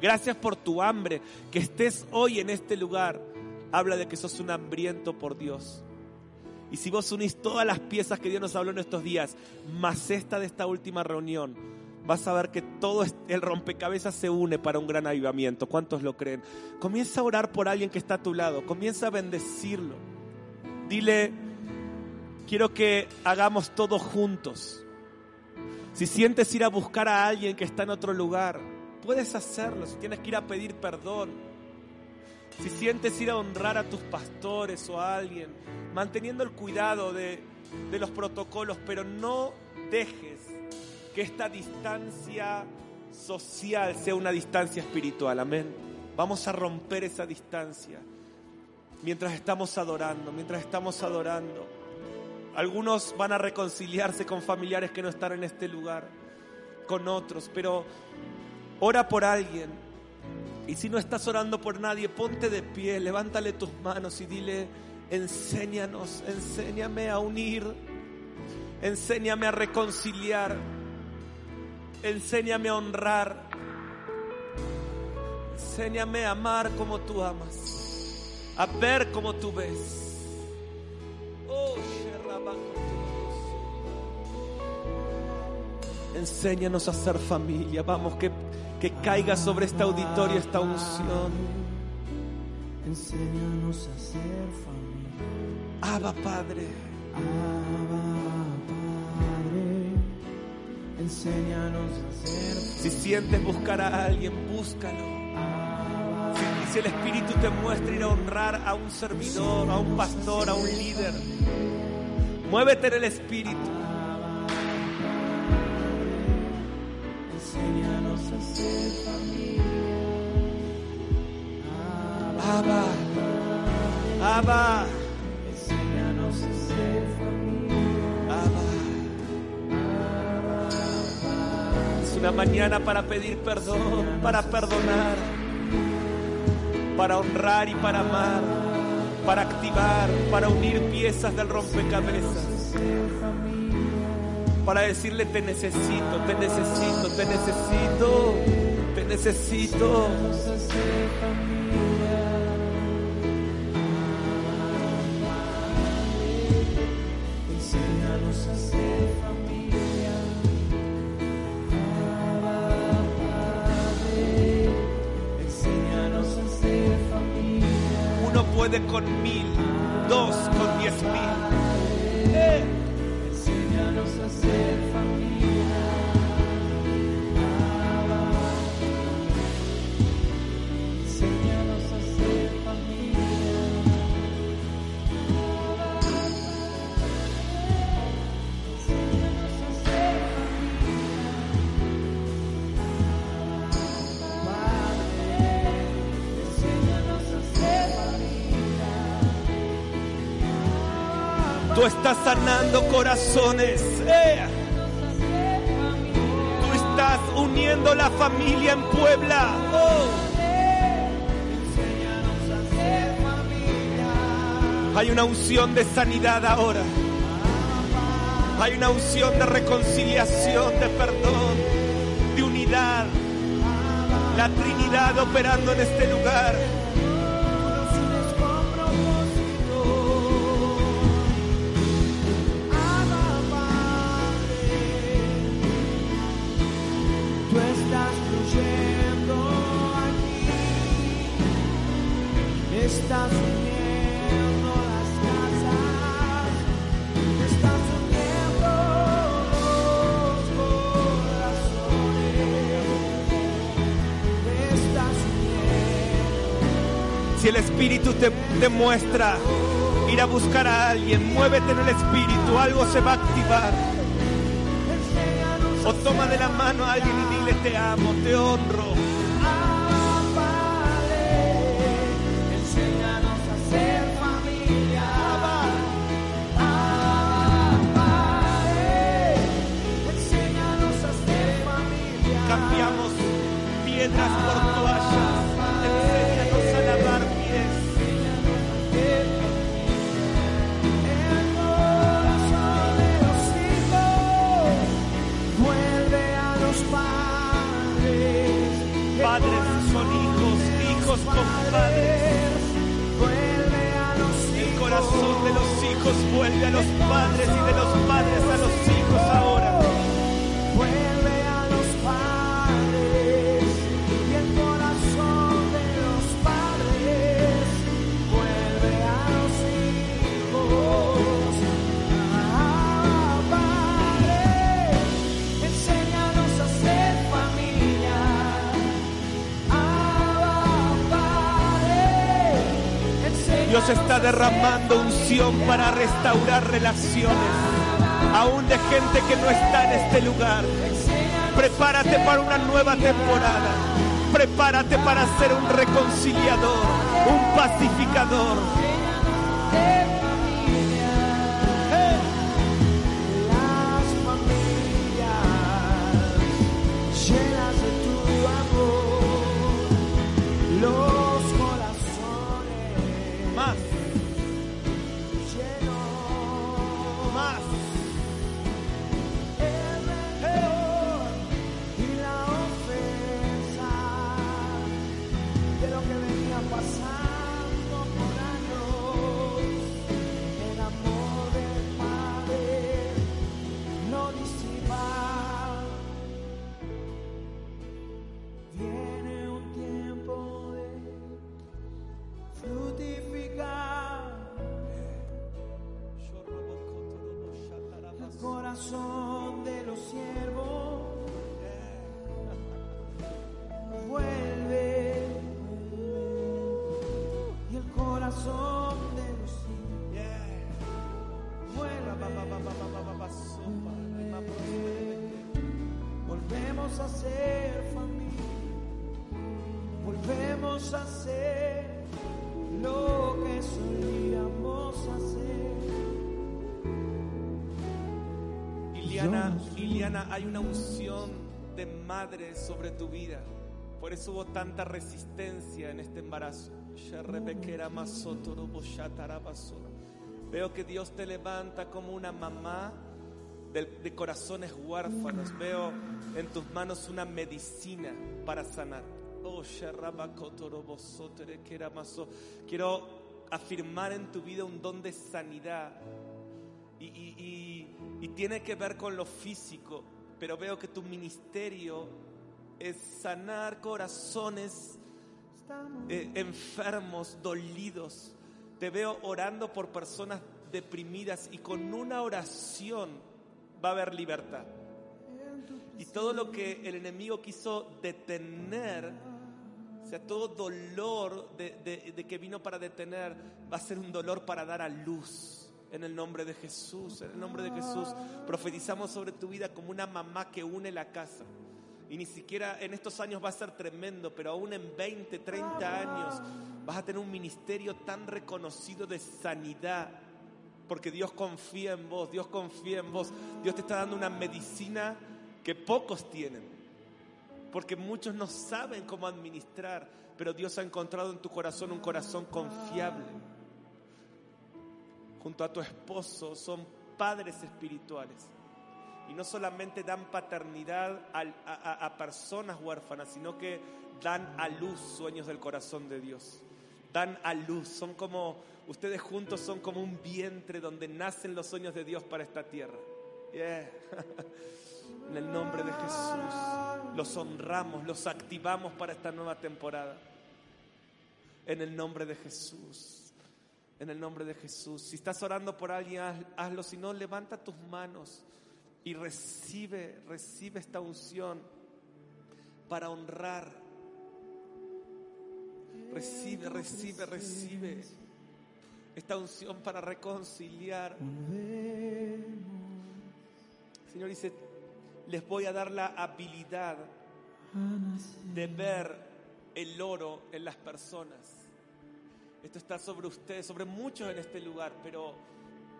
gracias por tu hambre, que estés hoy en este lugar, habla de que sos un hambriento por Dios. Y si vos unís todas las piezas que Dios nos habló en estos días, más esta de esta última reunión, vas a ver que todo el rompecabezas se une para un gran avivamiento. ¿Cuántos lo creen? Comienza a orar por alguien que está a tu lado, comienza a bendecirlo. Dile, quiero que hagamos todo juntos. Si sientes ir a buscar a alguien que está en otro lugar, puedes hacerlo. Si tienes que ir a pedir perdón, si sientes ir a honrar a tus pastores o a alguien, manteniendo el cuidado de, de los protocolos, pero no dejes que esta distancia social sea una distancia espiritual. Amén. Vamos a romper esa distancia mientras estamos adorando, mientras estamos adorando. Algunos van a reconciliarse con familiares que no están en este lugar, con otros, pero ora por alguien. Y si no estás orando por nadie, ponte de pie, levántale tus manos y dile, enséñanos, enséñame a unir, enséñame a reconciliar. Enséñame a honrar. Enséñame a amar como tú amas. A ver como tú ves. Oh, Enséñanos a ser familia. Vamos, que, que caiga sobre este auditorio esta unción. Enséñanos a ser familia. Abba Padre. Enséñanos a ser. Si sientes buscar a alguien, búscalo. Si, si el Espíritu te muestra ir a honrar a un servidor, a un pastor, a un líder, muévete en el Espíritu. Enséñanos a ser familia. Abba, Abba, Enséñanos a ser familia. Una mañana para pedir perdón, para perdonar, para honrar y para amar, para activar, para unir piezas del rompecabezas. Para decirle te necesito, te necesito, te necesito, te necesito. Enséñanos a ser familia. Puede con mil, dos con diez mil. Tú estás sanando corazones. ¡Eh! Tú estás uniendo la familia en Puebla. Oh. Hay una unción de sanidad ahora. Hay una unción de reconciliación, de perdón, de unidad. La Trinidad operando en este lugar. Te, muestra ir a buscar a alguien, muévete en el Espíritu, algo se va a activar. O toma de la mano a alguien y dile te amo, te honro. Hijos vuelve a los padres y de los padres a los hijos Dios está derramando unción para restaurar relaciones, aún de gente que no está en este lugar. Prepárate para una nueva temporada. Prepárate para ser un reconciliador, un pacificador. Iliana, hay una unción de madre sobre tu vida. Por eso hubo tanta resistencia en este embarazo. Veo que Dios te levanta como una mamá de, corazones huérfanos. Veo en tus manos una medicina para sanar. Oh, Quiero afirmar en tu vida un don de sanidad y- y tiene que ver con lo físico, pero veo que tu ministerio es sanar corazones eh, enfermos, dolidos. Te veo orando por personas deprimidas y con una oración va a haber libertad. Y todo lo que el enemigo quiso detener, o sea, todo dolor de, que vino para detener, va a ser un dolor para dar a luz. En el nombre de Jesús, en el nombre de Jesús, profetizamos sobre tu vida como una mamá que une la casa. Y ni siquiera en estos años va a ser tremendo, pero aún en 20, 30 años vas a tener un ministerio tan reconocido de sanidad. porque Dios confía en vos, Dios confía en vos. Dios te está dando una medicina que pocos tienen, porque muchos no saben cómo administrar, pero Dios ha encontrado en tu corazón un corazón confiable. Junto a tu esposo son padres espirituales. Y no solamente dan paternidad a, personas huérfanas, sino que dan a luz sueños del corazón de Dios. Dan a luz, son como, ustedes juntos son como un vientre donde nacen los sueños de Dios para esta tierra. En el nombre de Jesús, los honramos, los activamos para esta nueva temporada. En el nombre de Jesús, en el nombre de Jesús. Si estás orando por alguien, hazlo. Si no, levanta tus manos y recibe, recibe esta unción para honrar Recibe, recibe, recibe esta unción para reconciliar. Señor dice, les voy a dar la habilidad de ver el oro en las personas. Esto está sobre ustedes, sobre muchos en este lugar, pero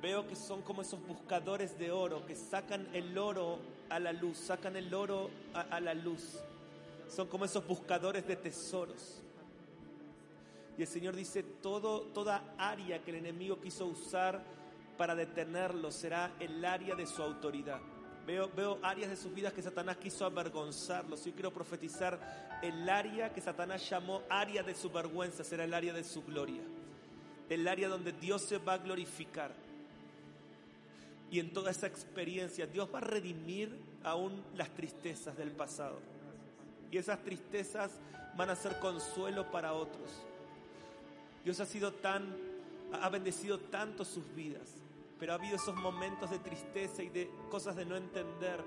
veo que son como esos buscadores de oro que sacan el oro a la luz, sacan el oro a, la luz. Son como esos buscadores de tesoros. Y el Señor dice, toda área que el enemigo quiso usar para detenerlo será el área de su autoridad. Veo, veo áreas de sus vidas que Satanás quiso avergonzarlos. Yo quiero profetizar el área que Satanás llamó área de su vergüenza, será el área de su gloria. El área donde Dios se va a glorificar. Y en toda esa experiencia Dios va a redimir aún las tristezas del pasado. Y esas tristezas van a ser consuelo para otros. Dios ha sido tan, ha bendecido tanto sus vidas, pero ha habido esos momentos de tristeza y de cosas de no entender.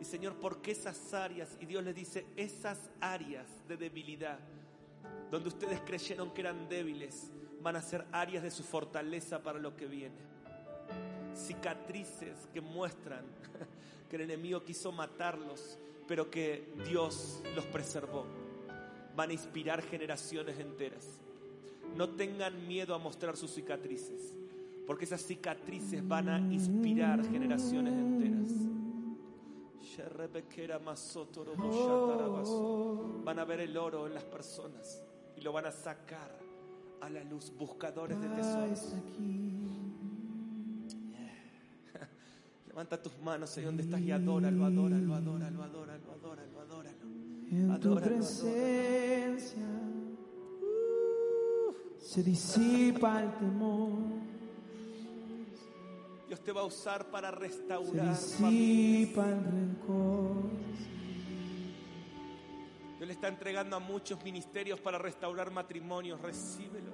Y Señor, ¿por qué esas áreas? Y Dios les dice, esas áreas de debilidad, donde ustedes creyeron que eran débiles, van a ser áreas de su fortaleza para lo que viene. Cicatrices que muestran que el enemigo quiso matarlos, pero que Dios los preservó. Van a inspirar generaciones enteras. No tengan miedo a mostrar sus cicatrices, porque esas cicatrices van a inspirar generaciones enteras. Van a ver el oro en las personas y lo van a sacar a la luz, buscadores de tesoros. Levanta tus manos ahí donde estás y adóralo, adóralo, adóralo, adóralo, adóralo, adóralo. En tu presencia se disipa el temor. Dios te va a usar para restaurar. Dios le está entregando a muchos ministerios para restaurar matrimonios. Recíbelo.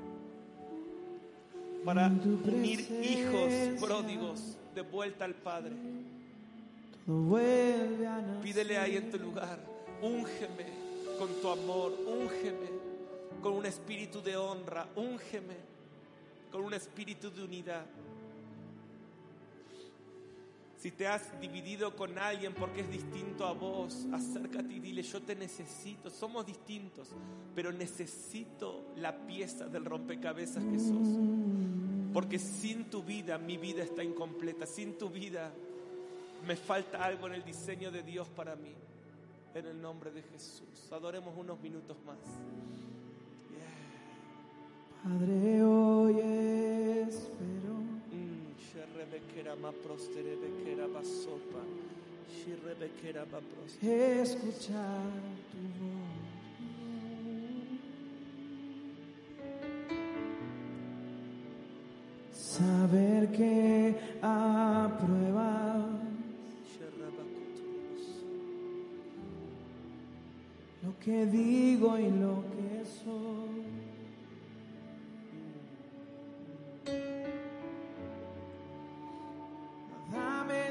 Para unir hijos pródigos de vuelta al Padre. Pídele ahí en tu lugar. Úngeme con tu amor. Úngeme con un espíritu de honra, úngeme con un espíritu de unidad. Si te has dividido con alguien porque es distinto a vos, acércate y dile, yo te necesito, somos distintos, pero necesito la pieza del rompecabezas que sos. Porque sin tu vida mi vida está incompleta, sin tu vida me falta algo en el diseño de Dios para mí. En el nombre de Jesús. Adoremos unos minutos más. Padre, hoy escuchar tu voz. Saber que apruebas lo que digo y lo que soy.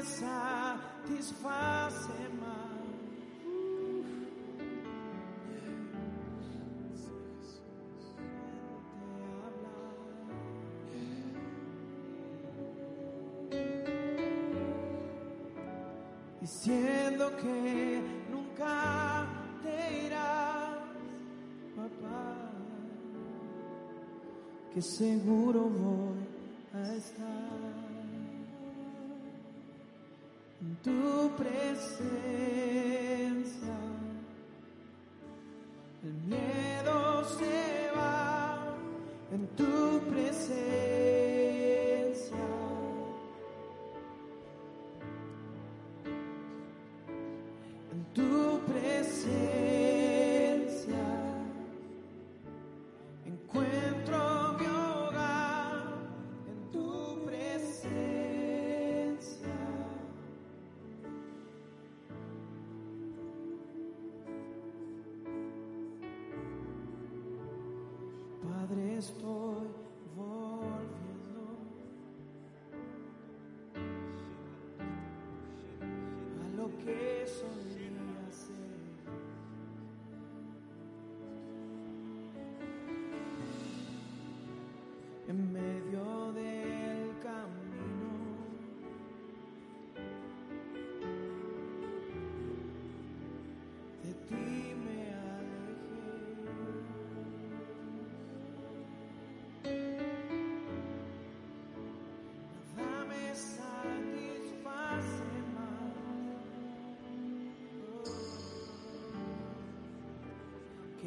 Satisface más. Diciendo que nunca te irás, papá, que seguro voy a estar tu presencia. El miedo se estoy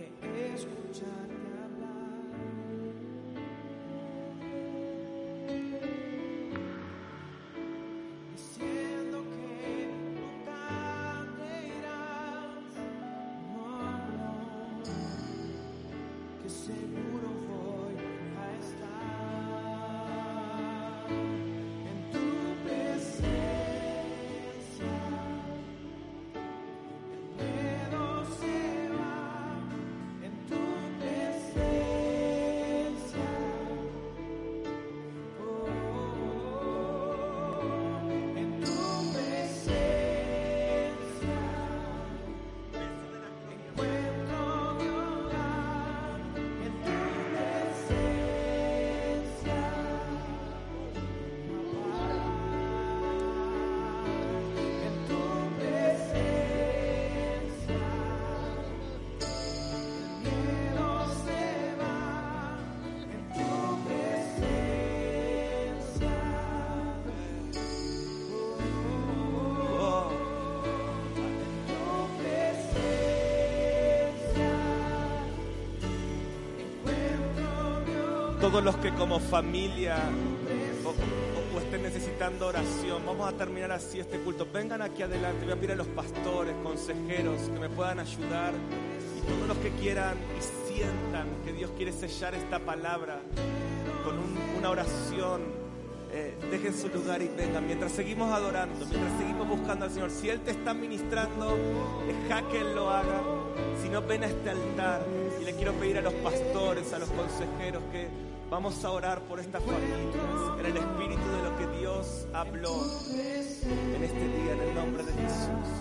más todos los que como familia o, o- o estén necesitando oración, vamos a terminar así este culto. Vengan aquí adelante, voy a pedir a los pastores, consejeros que me puedan ayudar y todos los que quieran y sientan que Dios quiere sellar esta palabra con un- una oración. eh, dejen su lugar y vengan mientras seguimos adorando, mientras seguimos buscando al Señor. Si Él te está ministrando, deja que Él lo haga. Si no, ven a este altar y le quiero pedir a los pastores, a los consejeros que vamos a orar por estas familias en el espíritu de lo que Dios habló en este día, en el nombre de Jesús.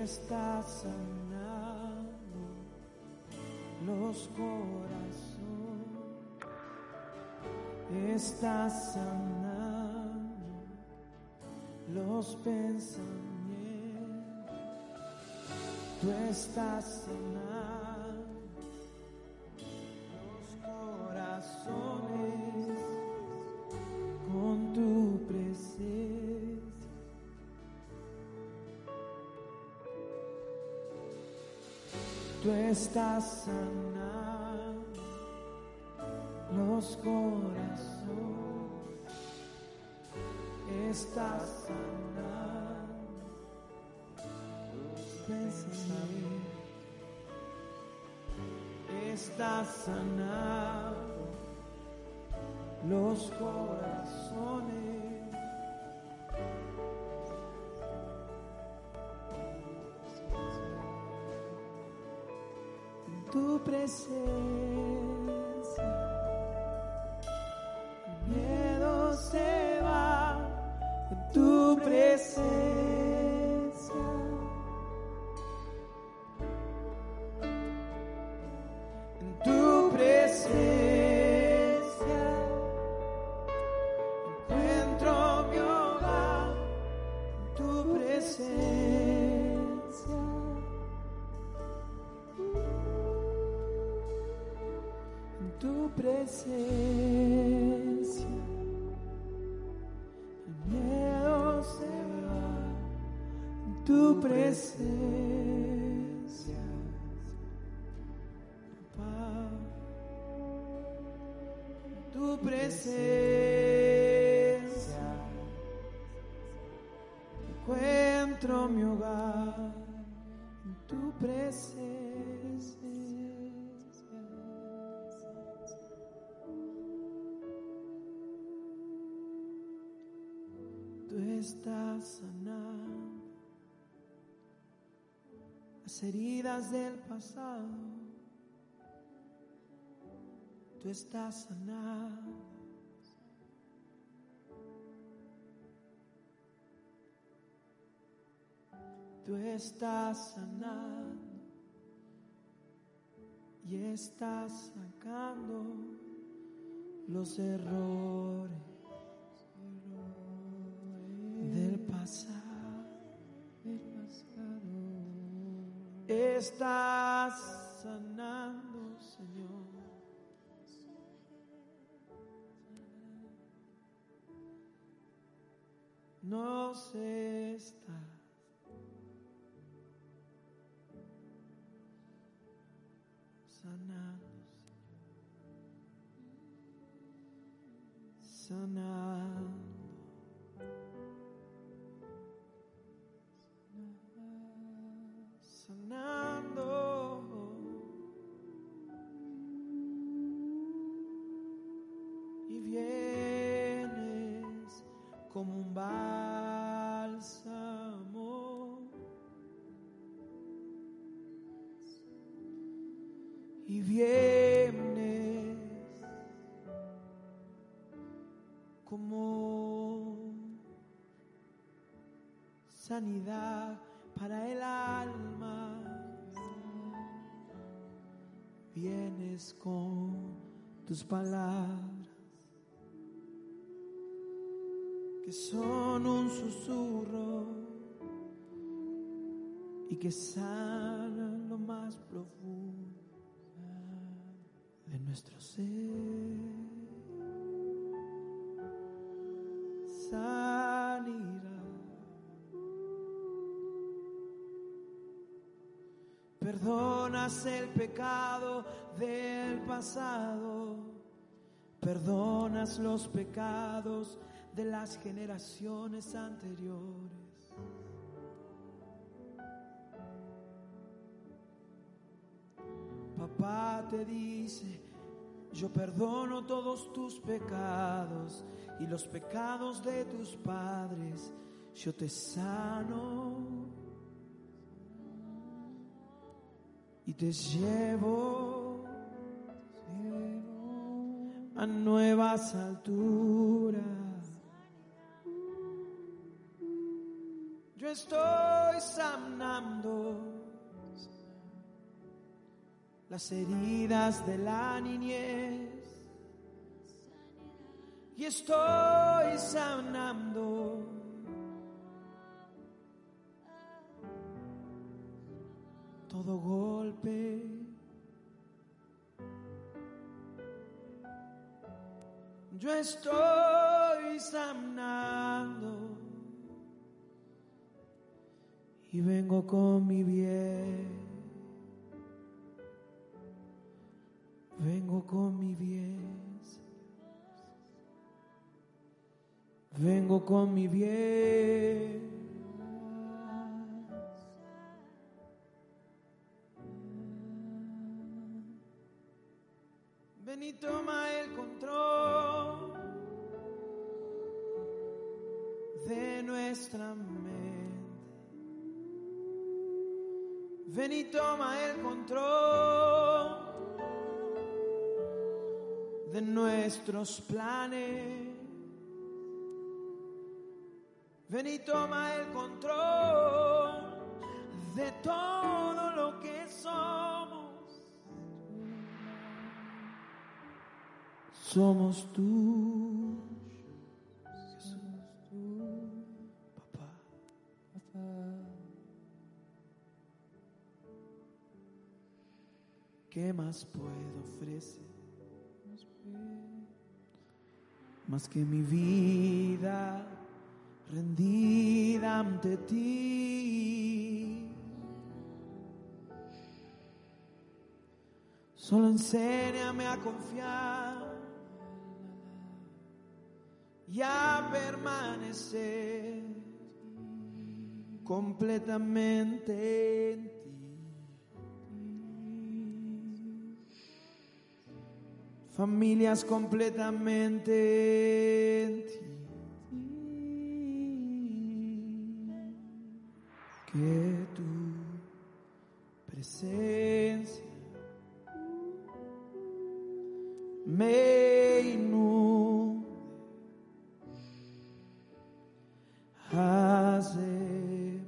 Tú estás sanando los corazones, estás sanando los pensamientos, tú estás sanando Tú estás sanando los corazones, estás sanando los pensamientos, estás sanando los corazones. Tu presencia. Del pasado. Tú estás sanando. Tú estás sanando y estás sacando los errores del pasado, Estás sanando, Señor. Nos estás para el alma. Vienes con tus palabras que son un susurro y que sanan lo más profundo de nuestro ser. Sanidad. Perdonas el pecado del pasado. Perdonas los pecados de las generaciones anteriores. Papá te dice, yo perdono todos tus pecados y los pecados de tus padres. Yo te sano y te llevo a nuevas alturas. Yo estoy sanando las heridas de la niñez y estoy sanando todo golpe. Yo estoy sanando y vengo con mi bien. Vengo con mi bien. Vengo con mi bien. Ven y toma el control de nuestra mente. Ven y toma el control de nuestros planes. Ven y toma el control de todo lo que somos. Somos tú. ¿Qué más puedo ofrecer? Más que mi vida rendida ante ti. Solo enséñame a confiar y a permanecer completamente en ti. Familias completamente en ti. Que tu presencia me inunde. Haz de mí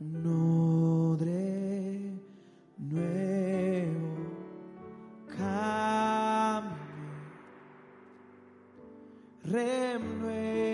un odre nuevo. Cámbiame, renuévame.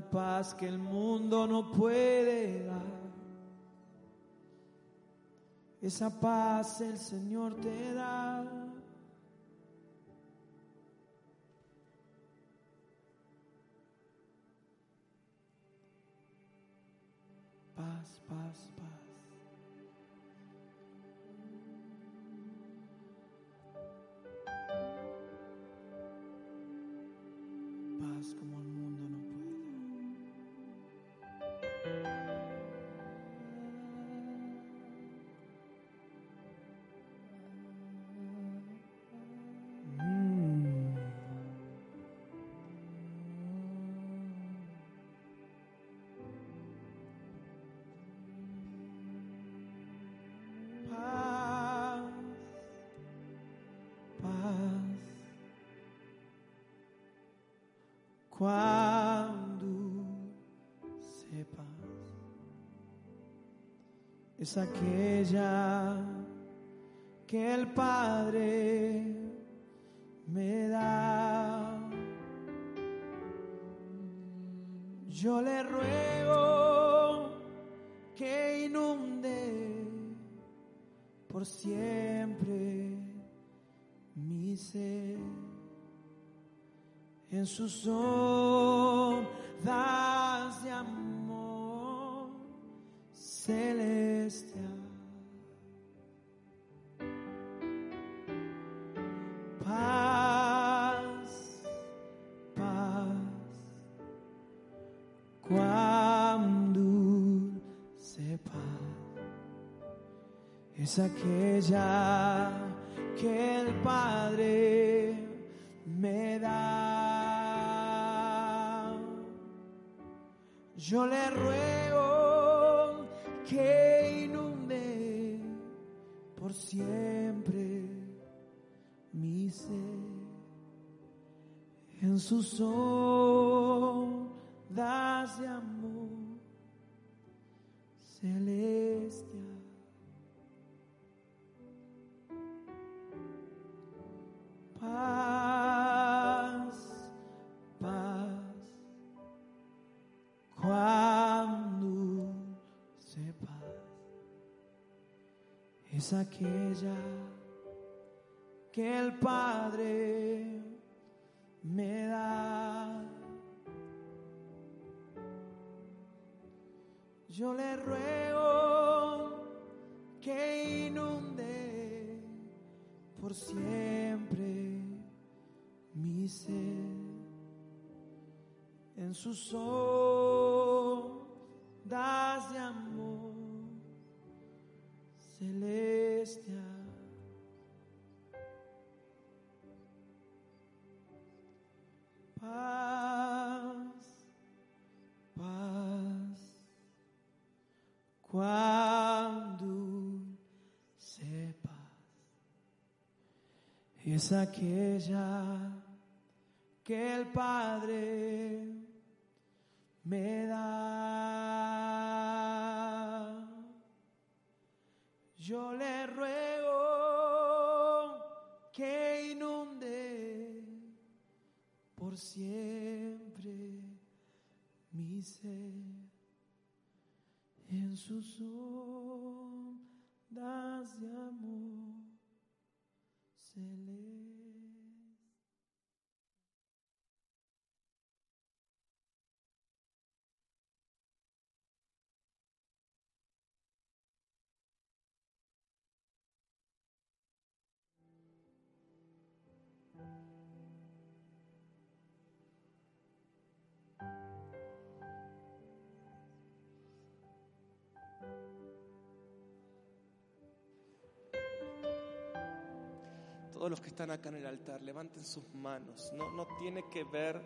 Paz que el mundo no puede dar esa paz el Señor te da. Paz, paz, paz. Paz como el mundo Cuando sepas es aquella que el Padre me da. Yo le ruego que inunde por siempre mi ser en sus ondas es aquella que el Padre me da. Yo le ruego que inunde por siempre mi ser en sus ondas aquella que el Padre aquella que el Padre me da. Todos los que están acá en el altar, levanten sus manos. No, no tiene que ver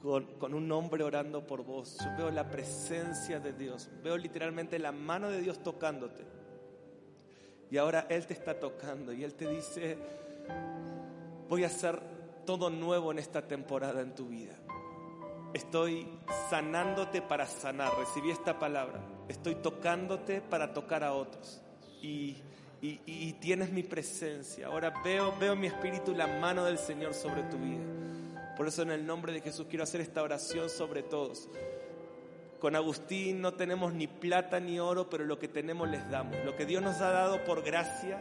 con, con un hombre orando por vos. Yo veo la presencia de Dios. Veo literalmente la mano de Dios tocándote. Y ahora Él te está tocando y Él te dice, voy a hacer todo nuevo en esta temporada en tu vida. Estoy sanándote para sanar. Recibí esta palabra. Estoy tocándote para tocar a otros. Y, y- tienes mi presencia. Ahora veo, veo mi espíritu la mano del Señor sobre tu vida. Por eso en el nombre de Jesús quiero hacer esta oración sobre todos. Con Agustín no tenemos ni plata ni oro, pero lo que tenemos les damos. Lo que Dios nos ha dado por gracia,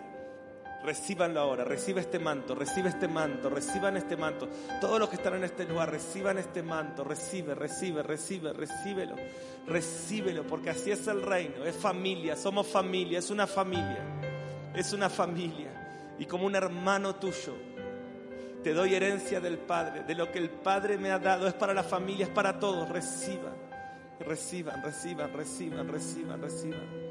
recíbanlo ahora. Recibe este manto, recibe este manto, reciban este manto. Todos los que están en este lugar, reciban este manto. Recibe, recibe, recibe, recíbelo. Recíbelo, porque así es el reino. Es familia, somos familia, es una familia. Es una familia. Y como un hermano tuyo, te doy herencia del Padre. De lo que el Padre me ha dado es para la familia, es para todos. Reciban. Reciban, reciban, reciban, reciban, reciban.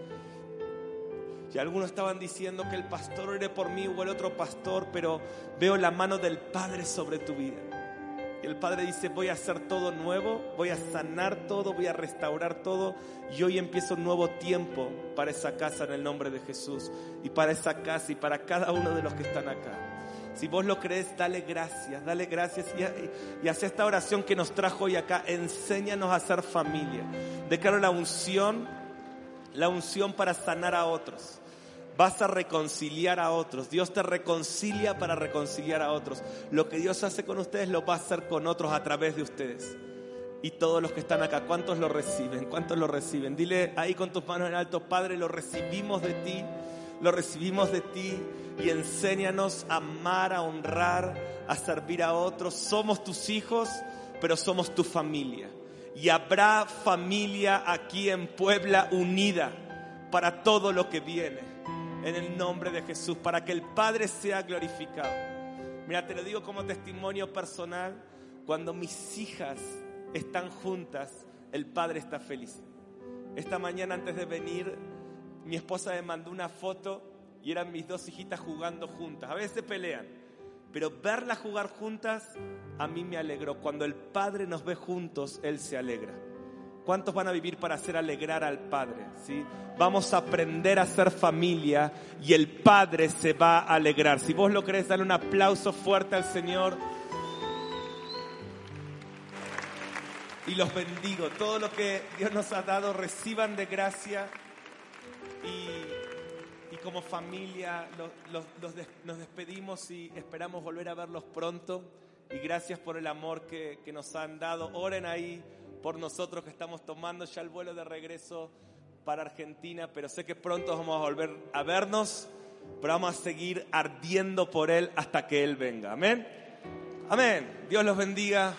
Y algunos estaban diciendo que el pastor ore por mí o el otro pastor, pero veo la mano del Padre sobre tu vida. Y el Padre dice, voy a hacer todo nuevo, voy a sanar todo, voy a restaurar todo. Y hoy empiezo un nuevo tiempo para esa casa en el nombre de Jesús. Y para esa casa y para cada uno de los que están acá. Si vos lo crees, dale gracias, dale gracias y, y hace esta oración que nos trajo hoy acá. Enséñanos a ser familia. Declaro la unción, la unción para sanar a otros. Vas a reconciliar a otros. Dios te reconcilia para reconciliar a otros. Lo que Dios hace con ustedes lo va a hacer con otros a través de ustedes. Y todos los que están acá, ¿cuántos lo reciben? ¿Cuántos lo reciben? Dile ahí con tus manos en alto, Padre, lo recibimos de ti, lo recibimos de ti y enséñanos a amar, a honrar, a servir a otros. Somos tus hijos, pero somos tu familia. Y habrá familia aquí en Puebla unida para todo lo que viene. En el nombre de Jesús, para que el Padre sea glorificado. Mira, te lo digo como testimonio personal. Cuando mis hijas están juntas, el Padre está feliz. Esta mañana antes de venir, mi esposa me mandó una foto y eran mis dos hijitas jugando juntas. A veces pelean, pero verlas jugar juntas a mí me alegró. Cuando el Padre nos ve juntos, Él se alegra. ¿Cuántos van a vivir para hacer alegrar al Padre? ¿sí? Vamos a aprender a ser familia y el Padre se va a alegrar. Si vos lo crees, dale un aplauso fuerte al Señor. Y los bendigo. Todo lo que Dios nos ha dado, reciban de gracia. Y, y como familia los, los, nos despedimos y esperamos volver a verlos pronto. Y gracias por el amor que, que nos han dado. Oren ahí por nosotros que estamos tomando ya el vuelo de regreso para Argentina, pero sé que pronto vamos a volver a vernos, pero vamos a seguir ardiendo por Él hasta que Él venga. Amén. Amén. Dios los bendiga.